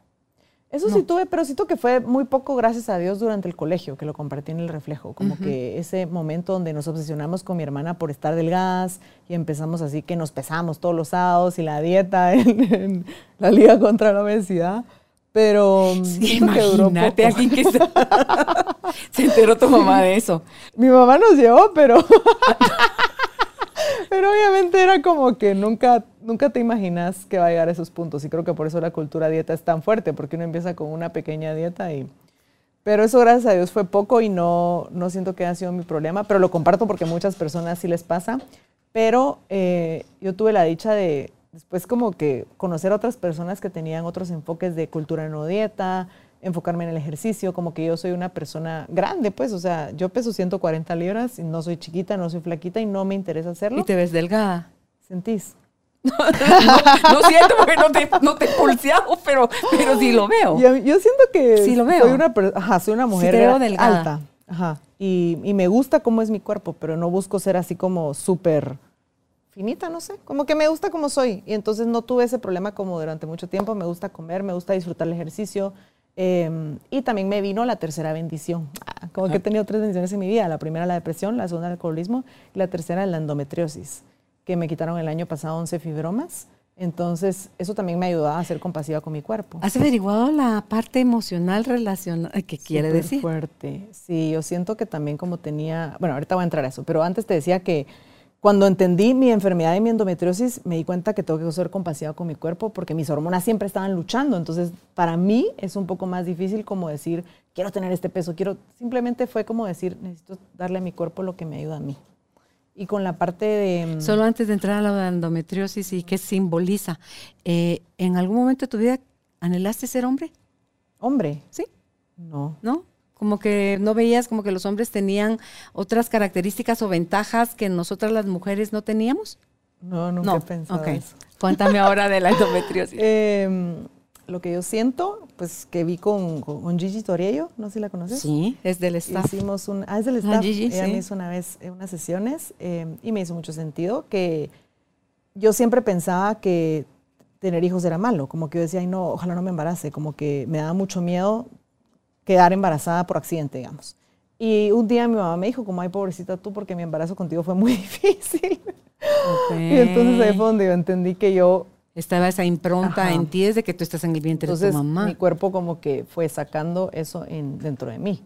Eso sí tuve, pero siento que fue muy poco, gracias a Dios, durante el colegio, que lo compartí en el reflejo. Como que ese momento donde nos obsesionamos con mi hermana por estar delgadas y empezamos así que nos pesamos todos los sábados y la dieta [laughs] en, la liga contra la obesidad. Pero sí, imagínate que aquí que se, [laughs] se enteró tu mamá de eso. Mi mamá nos llevó, pero [laughs] Pero obviamente era como que nunca, nunca te imaginas que va a llegar a esos puntos. Y creo que por eso la cultura dieta es tan fuerte, porque uno empieza con una pequeña dieta y... Pero eso, gracias a Dios, fue poco y no, no siento que haya sido mi problema, pero lo comparto porque muchas personas sí les pasa. Pero eh, yo tuve la dicha de después como que conocer a otras personas que tenían otros enfoques de cultura no dieta, enfocarme en el ejercicio, como que yo soy una persona grande, pues, o sea, yo peso 140 libras y no soy chiquita, no soy flaquita y no me interesa hacerlo. ¿Y te ves delgada? ¿Sentís? [laughs] no, siento porque no te, no te pulseado, pero, pero sí lo veo. Yo, siento que sí lo veo. Soy, una, ajá, soy una mujer alta. Ajá. Y, y, me gusta cómo es mi cuerpo, pero no busco ser así como súper finita, no sé. Como que me gusta como soy. Y entonces no tuve ese problema como durante mucho tiempo. Me gusta comer, me gusta disfrutar el ejercicio, Em, y también me vino la tercera bendición. Ah, como que he tenido tres bendiciones en mi vida. La primera la depresión, la segunda el alcoholismo y la tercera la endometriosis, que me quitaron el año pasado 11 fibromas. Entonces, eso también me ayudó a ser compasiva con mi cuerpo. ¿Has averiguado la parte emocional relacional? ¿Qué quiere decir? fuerte. Sí, yo siento que también como tenía, bueno, ahorita voy a entrar a eso, pero antes te decía que cuando entendí mi enfermedad y mi endometriosis, me di cuenta que tengo que ser compasiva con mi cuerpo porque mis hormonas siempre estaban luchando. Entonces, para mí es un poco más difícil como decir, quiero tener este peso, quiero, simplemente fue como decir, necesito darle a mi cuerpo lo que me ayuda a mí. Y con la parte de... Mm, Solo antes de entrar a la endometriosis y qué simboliza, eh, ¿en algún momento de tu vida anhelaste ser hombre? ¿Hombre? Sí. No. ¿No? Como que no veías como que los hombres tenían otras características o ventajas que nosotras las mujeres no teníamos? No, nunca he pensado eso. Cuéntame ahora de la [laughs] endometriosis. Em, lo que yo siento, pues que vi con, con, Gigi Toriello, no sé si la conoces. Sí, es del staff. Hicimos un, ah, es del ah, staff. Ella me hizo una vez eh, unas sesiones em, y me hizo mucho sentido que yo siempre pensaba que tener hijos era malo, como que yo decía, ay no, ojalá no me embarace, como que me daba mucho miedo quedar embarazada por accidente, digamos. Y un día mi mamá me dijo, como, ay, pobrecita tú, porque mi embarazo contigo fue muy [laughs] difícil. Y entonces ahí fue donde yo entendí que yo... Estaba esa impronta en ti desde que tú estás en el vientre de tu mamá. mi cuerpo como que fue sacando eso en, dentro de mí.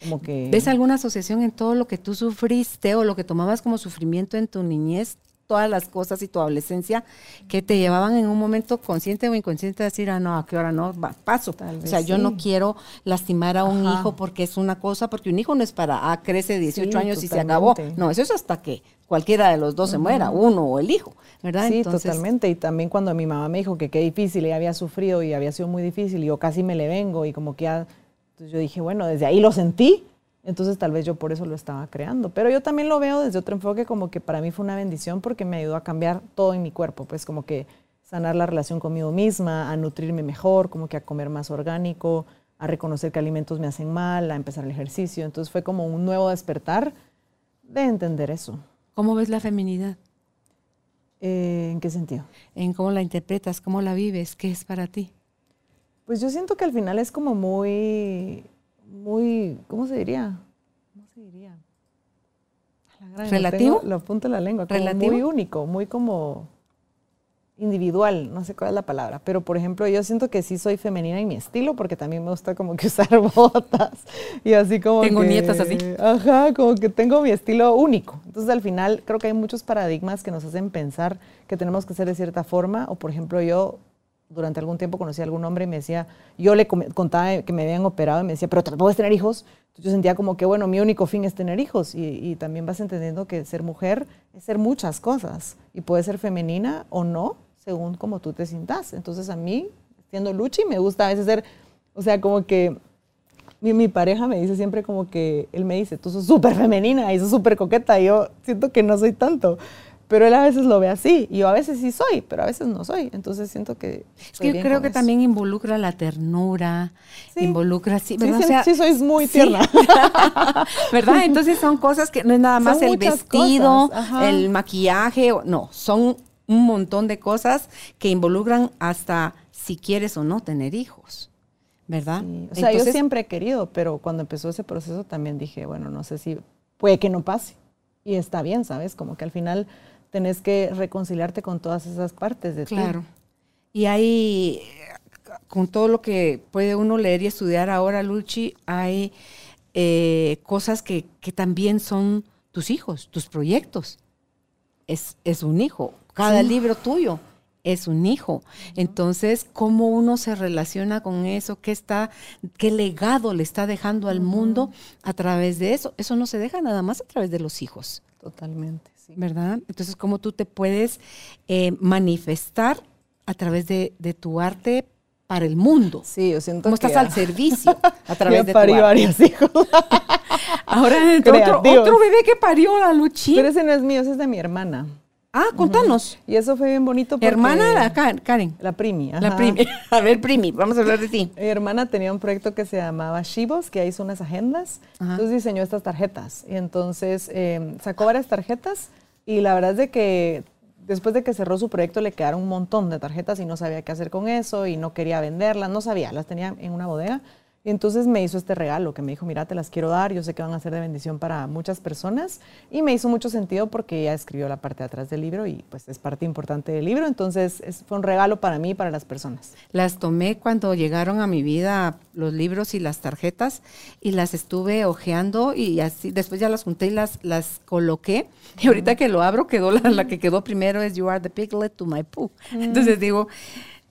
Como que... ¿Ves alguna asociación en todo lo que tú sufriste o lo que tomabas como sufrimiento en tu niñez todas las cosas y tu adolescencia que te llevaban en un momento consciente o inconsciente a decir, ah, no, a qué hora no, paso. o sea, yo no quiero lastimar a un hijo porque es una cosa, porque un hijo no es para, ah, crece 18 años y se acabó. No, eso es hasta que cualquiera de los dos se muera, uno o el hijo, ¿verdad? Sí, totalmente. Y también cuando mi mamá me dijo que qué difícil, ella había sufrido y había sido muy difícil, y yo casi me le vengo y como que ya, entonces yo dije, bueno, desde ahí lo sentí, Entonces tal vez yo por eso lo estaba creando. Pero yo también lo veo desde otro enfoque como que para mí fue una bendición porque me ayudó a cambiar todo en mi cuerpo, pues como que sanar la relación conmigo misma, a nutrirme mejor, como que a comer más orgánico, a reconocer que alimentos me hacen mal, a empezar el ejercicio. Entonces fue como un nuevo despertar de entender eso. ¿Cómo ves la feminidad? Eh, ¿En qué sentido? En cómo la interpretas, cómo la vives, qué es para ti. Pues yo siento que al final es como muy muy, ¿cómo se diría? ¿Cómo se diría? ¿Relativo? Lo, apunto en la lengua. Muy único, muy como individual, no sé cuál es la palabra, pero por ejemplo yo siento que sí soy femenina en mi estilo porque también me gusta como que [laughs] usar botas y así como Tengo nietas así. Ajá, como que tengo mi estilo único. Entonces al final creo que hay muchos paradigmas que nos hacen pensar que tenemos que ser de cierta forma o por ejemplo yo durante algún tiempo conocí a algún hombre y me decía, yo le contaba que me habían operado y me decía, pero puedes tener hijos. Entonces yo sentía como que, bueno, mi único fin es tener hijos. Y, también vas entendiendo que ser mujer es ser muchas cosas. Y puede ser femenina o no, según como tú te sientas. Entonces a mí, siendo luchi, me gusta a veces ser, o sea, como que mi, mi, pareja me dice siempre como que, él me dice, tú sos súper femenina y sos súper coqueta. Y yo siento que no soy tanto pero él a veces lo ve así y yo a veces sí soy, pero a veces no soy. Entonces siento que... Es que yo creo que también involucra la ternura, involucra, sí, ¿verdad? Sí, sois muy tierna. [laughs] ¿Verdad? Entonces son cosas que no es nada más el vestido, el maquillaje, no, son un montón de cosas que involucran hasta si quieres o no tener hijos. ¿Verdad? O sea, yo siempre he querido, pero cuando empezó ese proceso también dije, bueno, no sé si puede que no pase. Y está bien, ¿sabes? Como que al final tenés que reconciliarte con todas esas partes de ti. Claro. Y hay, con todo lo que puede uno leer y estudiar ahora, Luchi, hay eh, cosas que, también son tus hijos, tus proyectos. Es, es un hijo. Cada libro tuyo es un hijo. Entonces, ¿cómo uno se relaciona con eso? ¿Qué, está, qué legado le está dejando al mundo a través de eso? Eso no se deja nada más a través de los hijos. Totalmente. ¿Verdad? Entonces, ¿cómo tú te puedes eh, manifestar a través de, tu arte para el mundo? Sí, yo siento ¿Cómo estás al servicio [laughs] a través de tu arte? varios hijos. [laughs] Ahora, otro, otro, bebé que parió la Luchi. Pero ese no es mío, ese es de mi hermana. Ah, contanos. Y eso fue bien bonito. Porque hermana la Karen. La primi. La primi. [laughs] A ver, primi, vamos a hablar de ti. [laughs] Mi hermana tenía un proyecto que se llamaba Shivos, que hizo unas agendas. Entonces diseñó estas tarjetas. Y entonces em, sacó varias tarjetas. Y la verdad es de que después de que cerró su proyecto le quedaron un montón de tarjetas y no sabía qué hacer con eso y no quería venderlas. No sabía, las tenía en una bodega. Y entonces me hizo este regalo que me dijo, mira, te las quiero dar, yo sé que van a ser de bendición para muchas personas. Y me hizo mucho sentido porque ella escribió la parte de atrás del libro y pues es parte importante del libro. Entonces fue un regalo para mí y para las personas. Las tomé cuando llegaron a mi vida los libros y las tarjetas y las estuve hojeando y así después ya las junté y las, las coloqué. Y ahorita que lo abro, quedó la, la, que quedó primero es You are the piglet to my poo. Entonces digo,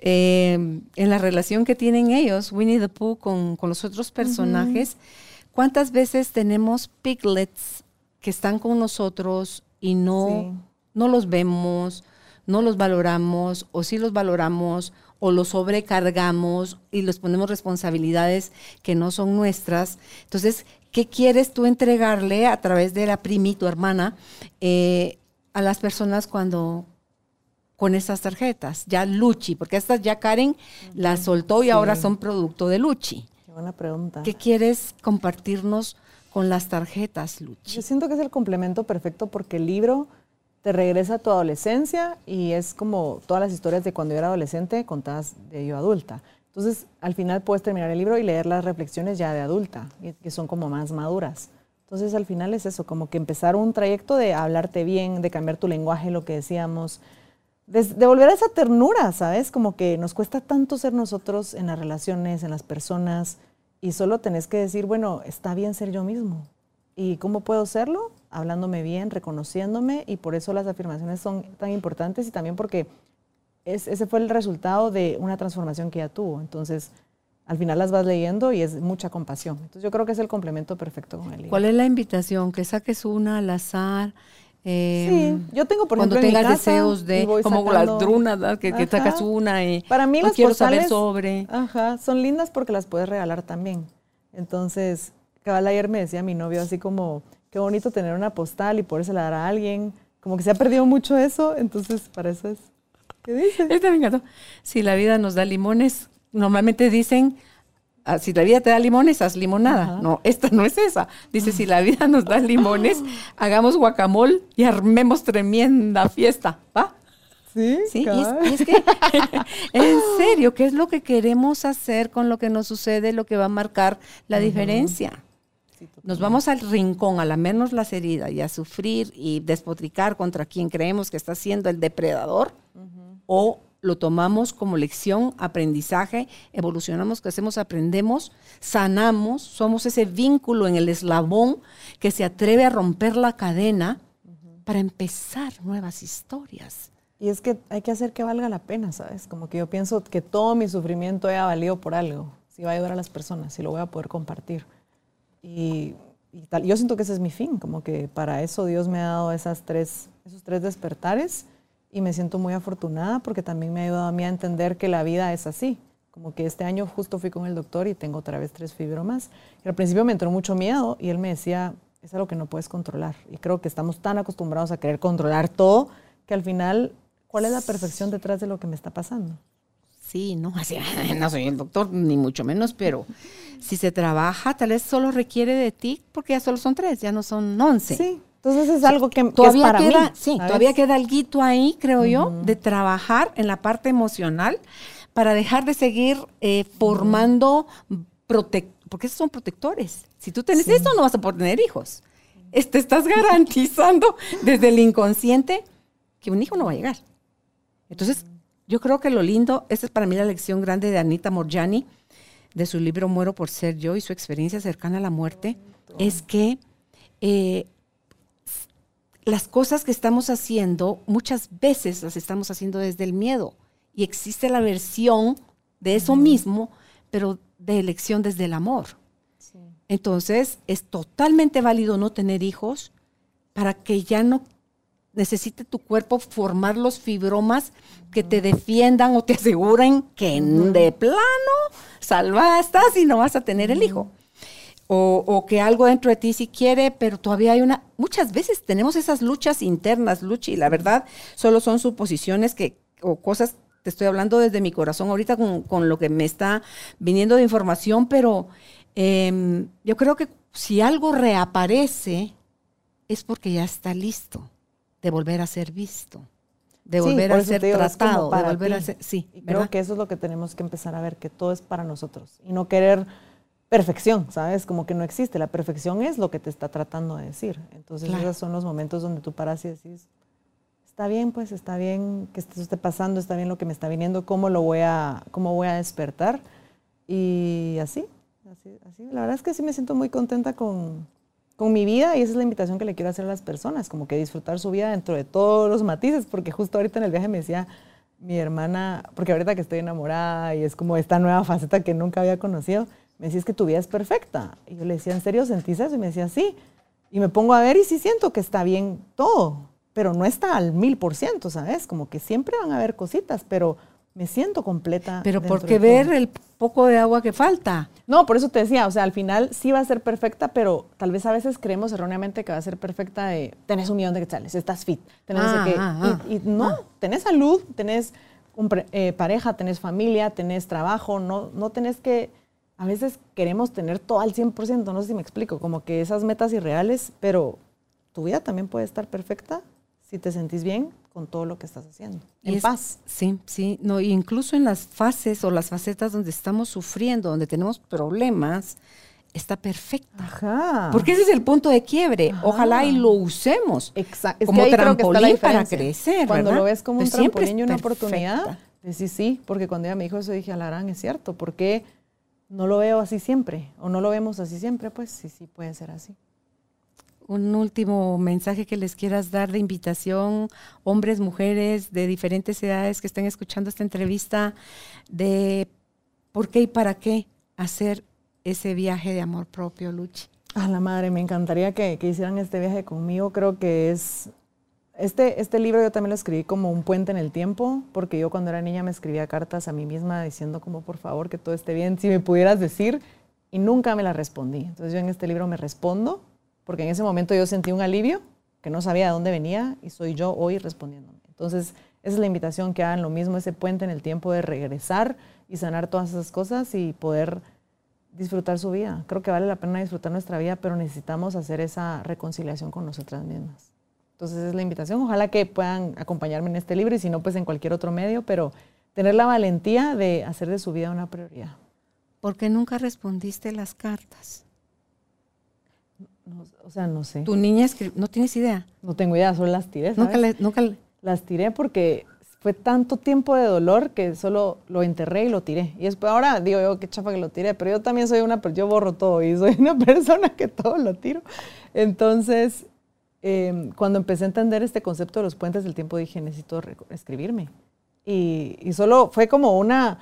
Em, en la relación que tienen ellos, Winnie the Pooh, con, los otros personajes, ¿cuántas veces tenemos piglets que están con nosotros y no, no los vemos, no los valoramos, o sí los valoramos, o los sobrecargamos y les ponemos responsabilidades que no son nuestras? Entonces, ¿qué quieres tú entregarle a través de la primi, tu hermana, eh, a las personas cuando, con esas tarjetas? Ya Luchi, porque estas ya Karen las soltó y ahora son producto de Luchi. Qué buena pregunta. ¿Qué quieres compartirnos con las tarjetas, Luchi? Yo siento que es el complemento perfecto porque el libro te regresa a tu adolescencia y es como todas las historias de cuando yo era adolescente contadas de yo adulta. Entonces, al final puedes terminar el libro y leer las reflexiones ya de adulta, que son como más maduras. Entonces, al final es eso, como que empezar un trayecto de hablarte bien, de cambiar tu lenguaje, lo que decíamos, de, volver a esa ternura, ¿sabes? Como que nos cuesta tanto ser nosotros en las relaciones, en las personas, y solo tenés que decir, bueno, está bien ser yo mismo. ¿Y cómo puedo serlo? Hablándome bien, reconociéndome, y por eso las afirmaciones son tan importantes y también porque ese fue el resultado de una transformación que ya tuvo. Entonces, al final las vas leyendo y es mucha compasión. Entonces, yo creo que es el complemento perfecto con el libro. ¿Cuál es la invitación? Que saques una al azar eh, sí, yo tengo, por cuando ejemplo, tengas deseos de, como las drunas, que, que, sacas una y Para mí las quiero saber sobre. Ajá, son lindas porque las puedes regalar también. Entonces, cabal ayer me decía mi novio así como, qué bonito tener una postal y poderse dar a alguien. Como que se ha perdido mucho eso, entonces para eso es. ¿Qué dice? Este me encantó. Si la vida nos da limones, normalmente dicen, ah, si la vida te da limones, haz limonada. No, esta no es esa. Dice, si la vida nos da limones, hagamos guacamole y armemos tremenda fiesta. ¿Va? Sí, sí es, que, [laughs] en serio, ¿qué es lo que queremos hacer con lo que nos sucede, lo que va a marcar la diferencia? Nos vamos al rincón a lamernos las heridas y a sufrir y despotricar contra quien creemos que está siendo el depredador, o lo tomamos como lección, aprendizaje, evolucionamos, crecemos, aprendemos, sanamos, somos ese vínculo en el eslabón que se atreve a romper la cadena para empezar nuevas historias. Y es que hay que hacer que valga la pena, ¿sabes? Como que yo pienso que todo mi sufrimiento haya valido por algo, si va a ayudar a las personas, si lo voy a poder compartir. Y, tal. yo siento que ese es mi fin, como que para eso Dios me ha dado esas tres, esos tres despertares y me siento muy afortunada porque también me ha ayudado a mí a entender que la vida es así. Como que este año justo fui con el doctor y tengo otra vez tres fibromas. Y al principio me entró mucho miedo y él me decía, es algo que no puedes controlar. Y creo que estamos tan acostumbrados a querer controlar todo que al final ¿Cuál es la perfección detrás de lo que me está pasando? Sí, no, [laughs] así, no soy el doctor, ni mucho menos, pero si se trabaja, tal vez solo requiere de ti, porque ya solo son tres, ya no son once. Sí, entonces es algo que, todavía es para queda, mí, Sí, todavía queda algo ahí, creo yo, de trabajar en la parte emocional para dejar de seguir eh, formando, porque esos son protectores. Si tú tienes eso, no vas a poder tener hijos. Te estás [laughs] garantizando desde el inconsciente que un hijo no va a llegar. Entonces, yo creo que lo lindo, esta es para mí la lección grande de Anita Morjani, de su libro Muero por ser yo y su experiencia cercana a la muerte, es que eh, las cosas que estamos haciendo, muchas veces las estamos haciendo desde el miedo. Y existe la versión de eso mismo, pero de elección desde el amor. Entonces, es totalmente válido no tener hijos para que ya no necesite tu cuerpo formar los fibromas que te defiendan o te aseguren que de plano salva estás y no vas a tener el hijo. O, que algo dentro de ti sí quiere, pero todavía hay una... Muchas veces tenemos esas luchas internas, Luchi, y la verdad solo son suposiciones que, o cosas, te estoy hablando desde mi corazón ahorita con, lo que me está viniendo de información, pero em, yo creo que si algo reaparece es porque ya está listo de volver a ser visto, de volver a ser tratado, de volver a ser, sí, y creo que eso es lo que tenemos que empezar a ver, que todo es para nosotros y no querer perfección, ¿sabes? Como que no existe, la perfección es lo que te está tratando de decir. Entonces esos son los momentos donde tú paras y decís, está bien, pues está bien que esto esté pasando, está bien lo que me está viniendo, cómo lo voy a, cómo voy a despertar y así, así, así. La verdad es que sí me siento muy contenta con, con mi vida y esa es la invitación que le quiero hacer a las personas, como que disfrutar su vida dentro de todos los matices, porque justo ahorita en el viaje me decía mi hermana, porque ahorita que estoy enamorada y es como esta nueva faceta que nunca había conocido, me decía es que tu vida es perfecta. Y yo le decía, ¿en serio sentís eso? Y me decía, sí. Y me pongo a ver y sí siento que está bien todo, pero no está al mil por ciento, ¿sabes? Como que siempre van a haber cositas, pero me siento completa. Pero ¿por qué ver el poco de agua que falta? No, por eso te decía, o sea, al final sí va a ser perfecta, pero tal vez a veces creemos erróneamente que va a ser perfecta de, tenés un millón de quetzales, estás fit, tenés ah, ah, y, ah. no, tenés salud, tenés eh, pareja, tenés familia, tenés trabajo, no, no tenés que, a veces queremos tener todo al 100%, no sé si me explico, como que esas metas irreales, pero tu vida también puede estar perfecta si te sentís bien con todo lo que estás haciendo. En paz. Sí, sí. No, incluso en las fases o las facetas donde estamos sufriendo, donde tenemos problemas, está perfecta. Ajá. Porque ese es el punto de quiebre. Ojalá y lo usemos Exacto. como trampolín para crecer. Cuando lo ves como un trampolín y una oportunidad, decís sí, porque cuando ella me dijo eso dije, Alarán, es cierto, porque no lo veo así siempre, o no lo vemos así siempre, pues sí, sí puede ser así un último mensaje que les quieras dar de invitación, hombres, mujeres de diferentes edades que estén escuchando esta entrevista, de por qué y para qué hacer ese viaje de amor propio, Luchi. A la madre, me encantaría que, hicieran este viaje conmigo. Creo que es este, este libro yo también lo escribí como un puente en el tiempo, porque yo cuando era niña me escribía cartas a mí misma diciendo como por favor que todo esté bien, si me pudieras decir y nunca me la respondí. Entonces yo en este libro me respondo, porque en ese momento yo sentí un alivio que no sabía de dónde venía y soy yo hoy respondiéndome. Entonces esa es la invitación que hagan lo mismo, ese puente en el tiempo de regresar y sanar todas esas cosas y poder disfrutar su vida. Creo que vale la pena disfrutar nuestra vida, pero necesitamos hacer esa reconciliación con nosotras mismas. Entonces es la invitación. Ojalá que puedan acompañarme en este libro y si no, pues en cualquier otro medio, pero tener la valentía de hacer de su vida una prioridad. ¿Por qué nunca respondiste las cartas? o sea, no sé. ¿Tu niña ¿No tienes idea? No tengo idea, solo las tiré. Nunca, nunca Las tiré porque fue tanto tiempo de dolor que solo lo enterré y lo tiré. Y después ahora digo yo, qué chafa que lo tiré, pero yo también soy una, yo borro todo y soy [laughs] una persona que todo lo tiro. Entonces, em, cuando empecé a entender este concepto de los puentes del tiempo, dije, necesito escribirme. y solo fue como una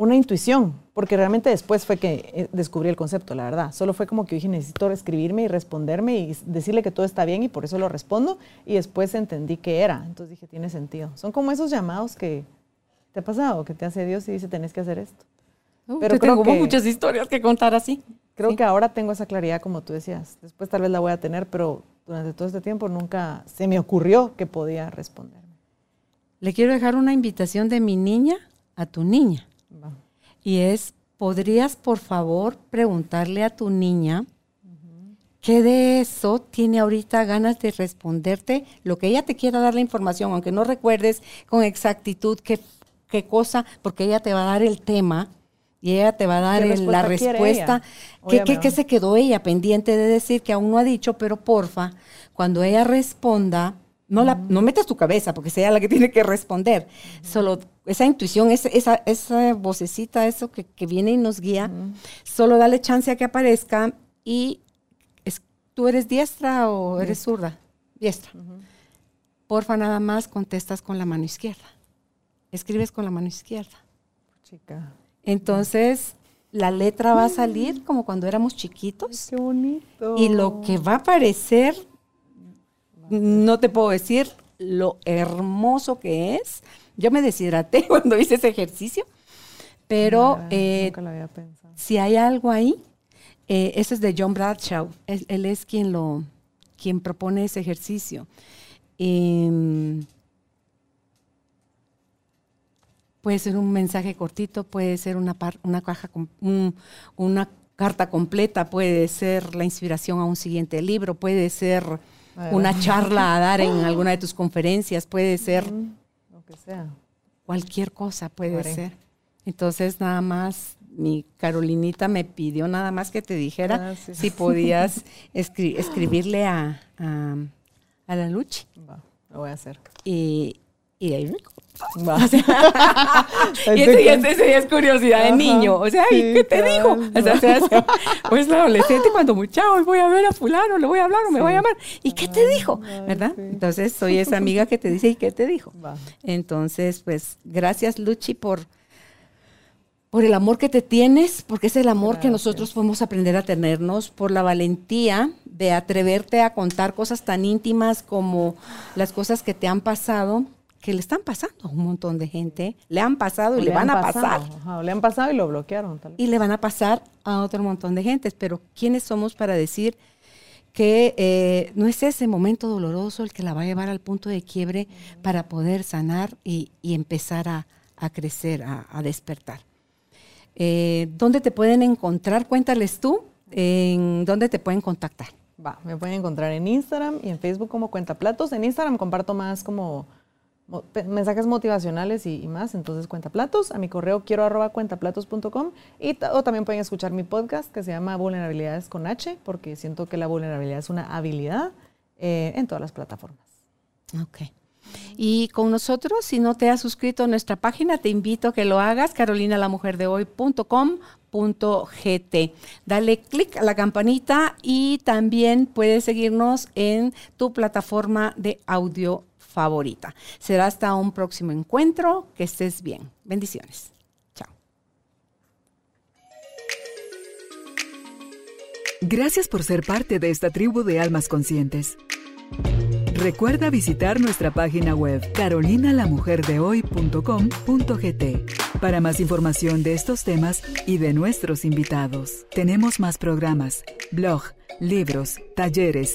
una intuición, porque realmente después fue que eh, descubrí el concepto, la verdad. Solo fue como que dije, necesito escribirme y responderme y decirle que todo está bien y por eso lo respondo. Y después entendí qué era. Entonces dije, tiene sentido. Son como esos llamados que te ha pasado, que te hace Dios y dice, tenés que hacer esto. Pero tengo muchas historias que contar así. Creo que ahora tengo esa claridad, como tú decías. Después tal vez la voy a tener, pero durante todo este tiempo nunca se me ocurrió que podía responderme. Le quiero dejar una invitación de mi niña a tu niña. Y es, ¿podrías por favor preguntarle a tu niña qué de eso tiene ahorita ganas de responderte? Lo que ella te quiera dar la información, aunque no recuerdes con exactitud qué, qué cosa, porque ella te va a dar el tema y ella te va a dar la respuesta. ¿Qué, ¿Qué, se quedó ella pendiente de decir que aún no ha dicho? Pero porfa, cuando ella responda, no, la, no metas tu cabeza, porque sea la que tiene que responder. Solo esa intuición, esa, esa, esa vocecita, eso que, viene y nos guía, solo dale chance a que aparezca y ¿tú eres diestra o eres zurda? Diestra. Porfa, nada más contestas con la mano izquierda. Escribes con la mano izquierda. Chica. Entonces, la letra va a salir como cuando éramos chiquitos. qué bonito. Y lo que va a aparecer no te puedo decir lo hermoso que es. Yo me deshidraté [laughs] cuando hice ese ejercicio, pero eh, si hay algo ahí, eh, ese es de John Bradshaw. Él, es quien lo, quien propone ese ejercicio. Em, puede ser un mensaje cortito, puede ser una, una caja, una carta completa, puede ser la inspiración a un siguiente libro, puede ser una charla a dar en [laughs] alguna de tus conferencias, puede ser. Lo que sea. Cualquier cosa puede ser. Entonces, nada más, mi Carolinita me pidió nada más que te dijera si podías [laughs] escribirle a, a, la Luchi. lo voy a hacer. Y, y ahí [laughs] y eso, es curiosidad de niño. O sea, ¿qué te dijo? O sea, [laughs] pues la adolescente cuando muchacho voy a ver a fulano, le voy a hablar o me voy a llamar. ¿Y qué te dijo? ¿Verdad? Entonces soy esa amiga que te dice, ¿y qué te dijo? Entonces, pues, gracias Luchi por, por el amor que te tienes, porque es el amor que nosotros podemos aprender a tenernos, por la valentía de atreverte a contar cosas tan íntimas como las cosas que te han pasado que le están pasando a un montón de gente, le han pasado y le, van a pasar. le han pasado y lo bloquearon. Y le van a pasar a otro montón de gente. Pero ¿quiénes somos para decir que eh, no es ese momento doloroso el que la va a llevar al punto de quiebre para poder sanar y, empezar a, crecer, a, despertar? Eh, ¿Dónde te pueden encontrar? Cuéntales tú, en dónde te pueden contactar. Va, me pueden encontrar en Instagram y en Facebook como Cuenta Platos. En Instagram comparto más como mensajes motivacionales y, más, entonces cuenta platos, a mi correo quiero arroba cuentaplatos.com y o también pueden escuchar mi podcast que se llama Vulnerabilidades con H, porque siento que la vulnerabilidad es una habilidad eh, en todas las plataformas. Ok. Y con nosotros, si no te has suscrito a nuestra página, te invito a que lo hagas, carolinalamujerdehoy.com.gt. Dale clic a la campanita y también puedes seguirnos en tu plataforma de audio favorita. Será hasta un próximo encuentro. Que estés bien. Bendiciones. Chao. Gracias por ser parte de esta tribu de almas conscientes. Recuerda visitar nuestra página web carolinalamujerdehoy.com.gt Para más información de estos temas y de nuestros invitados, tenemos más programas, blog, libros, talleres,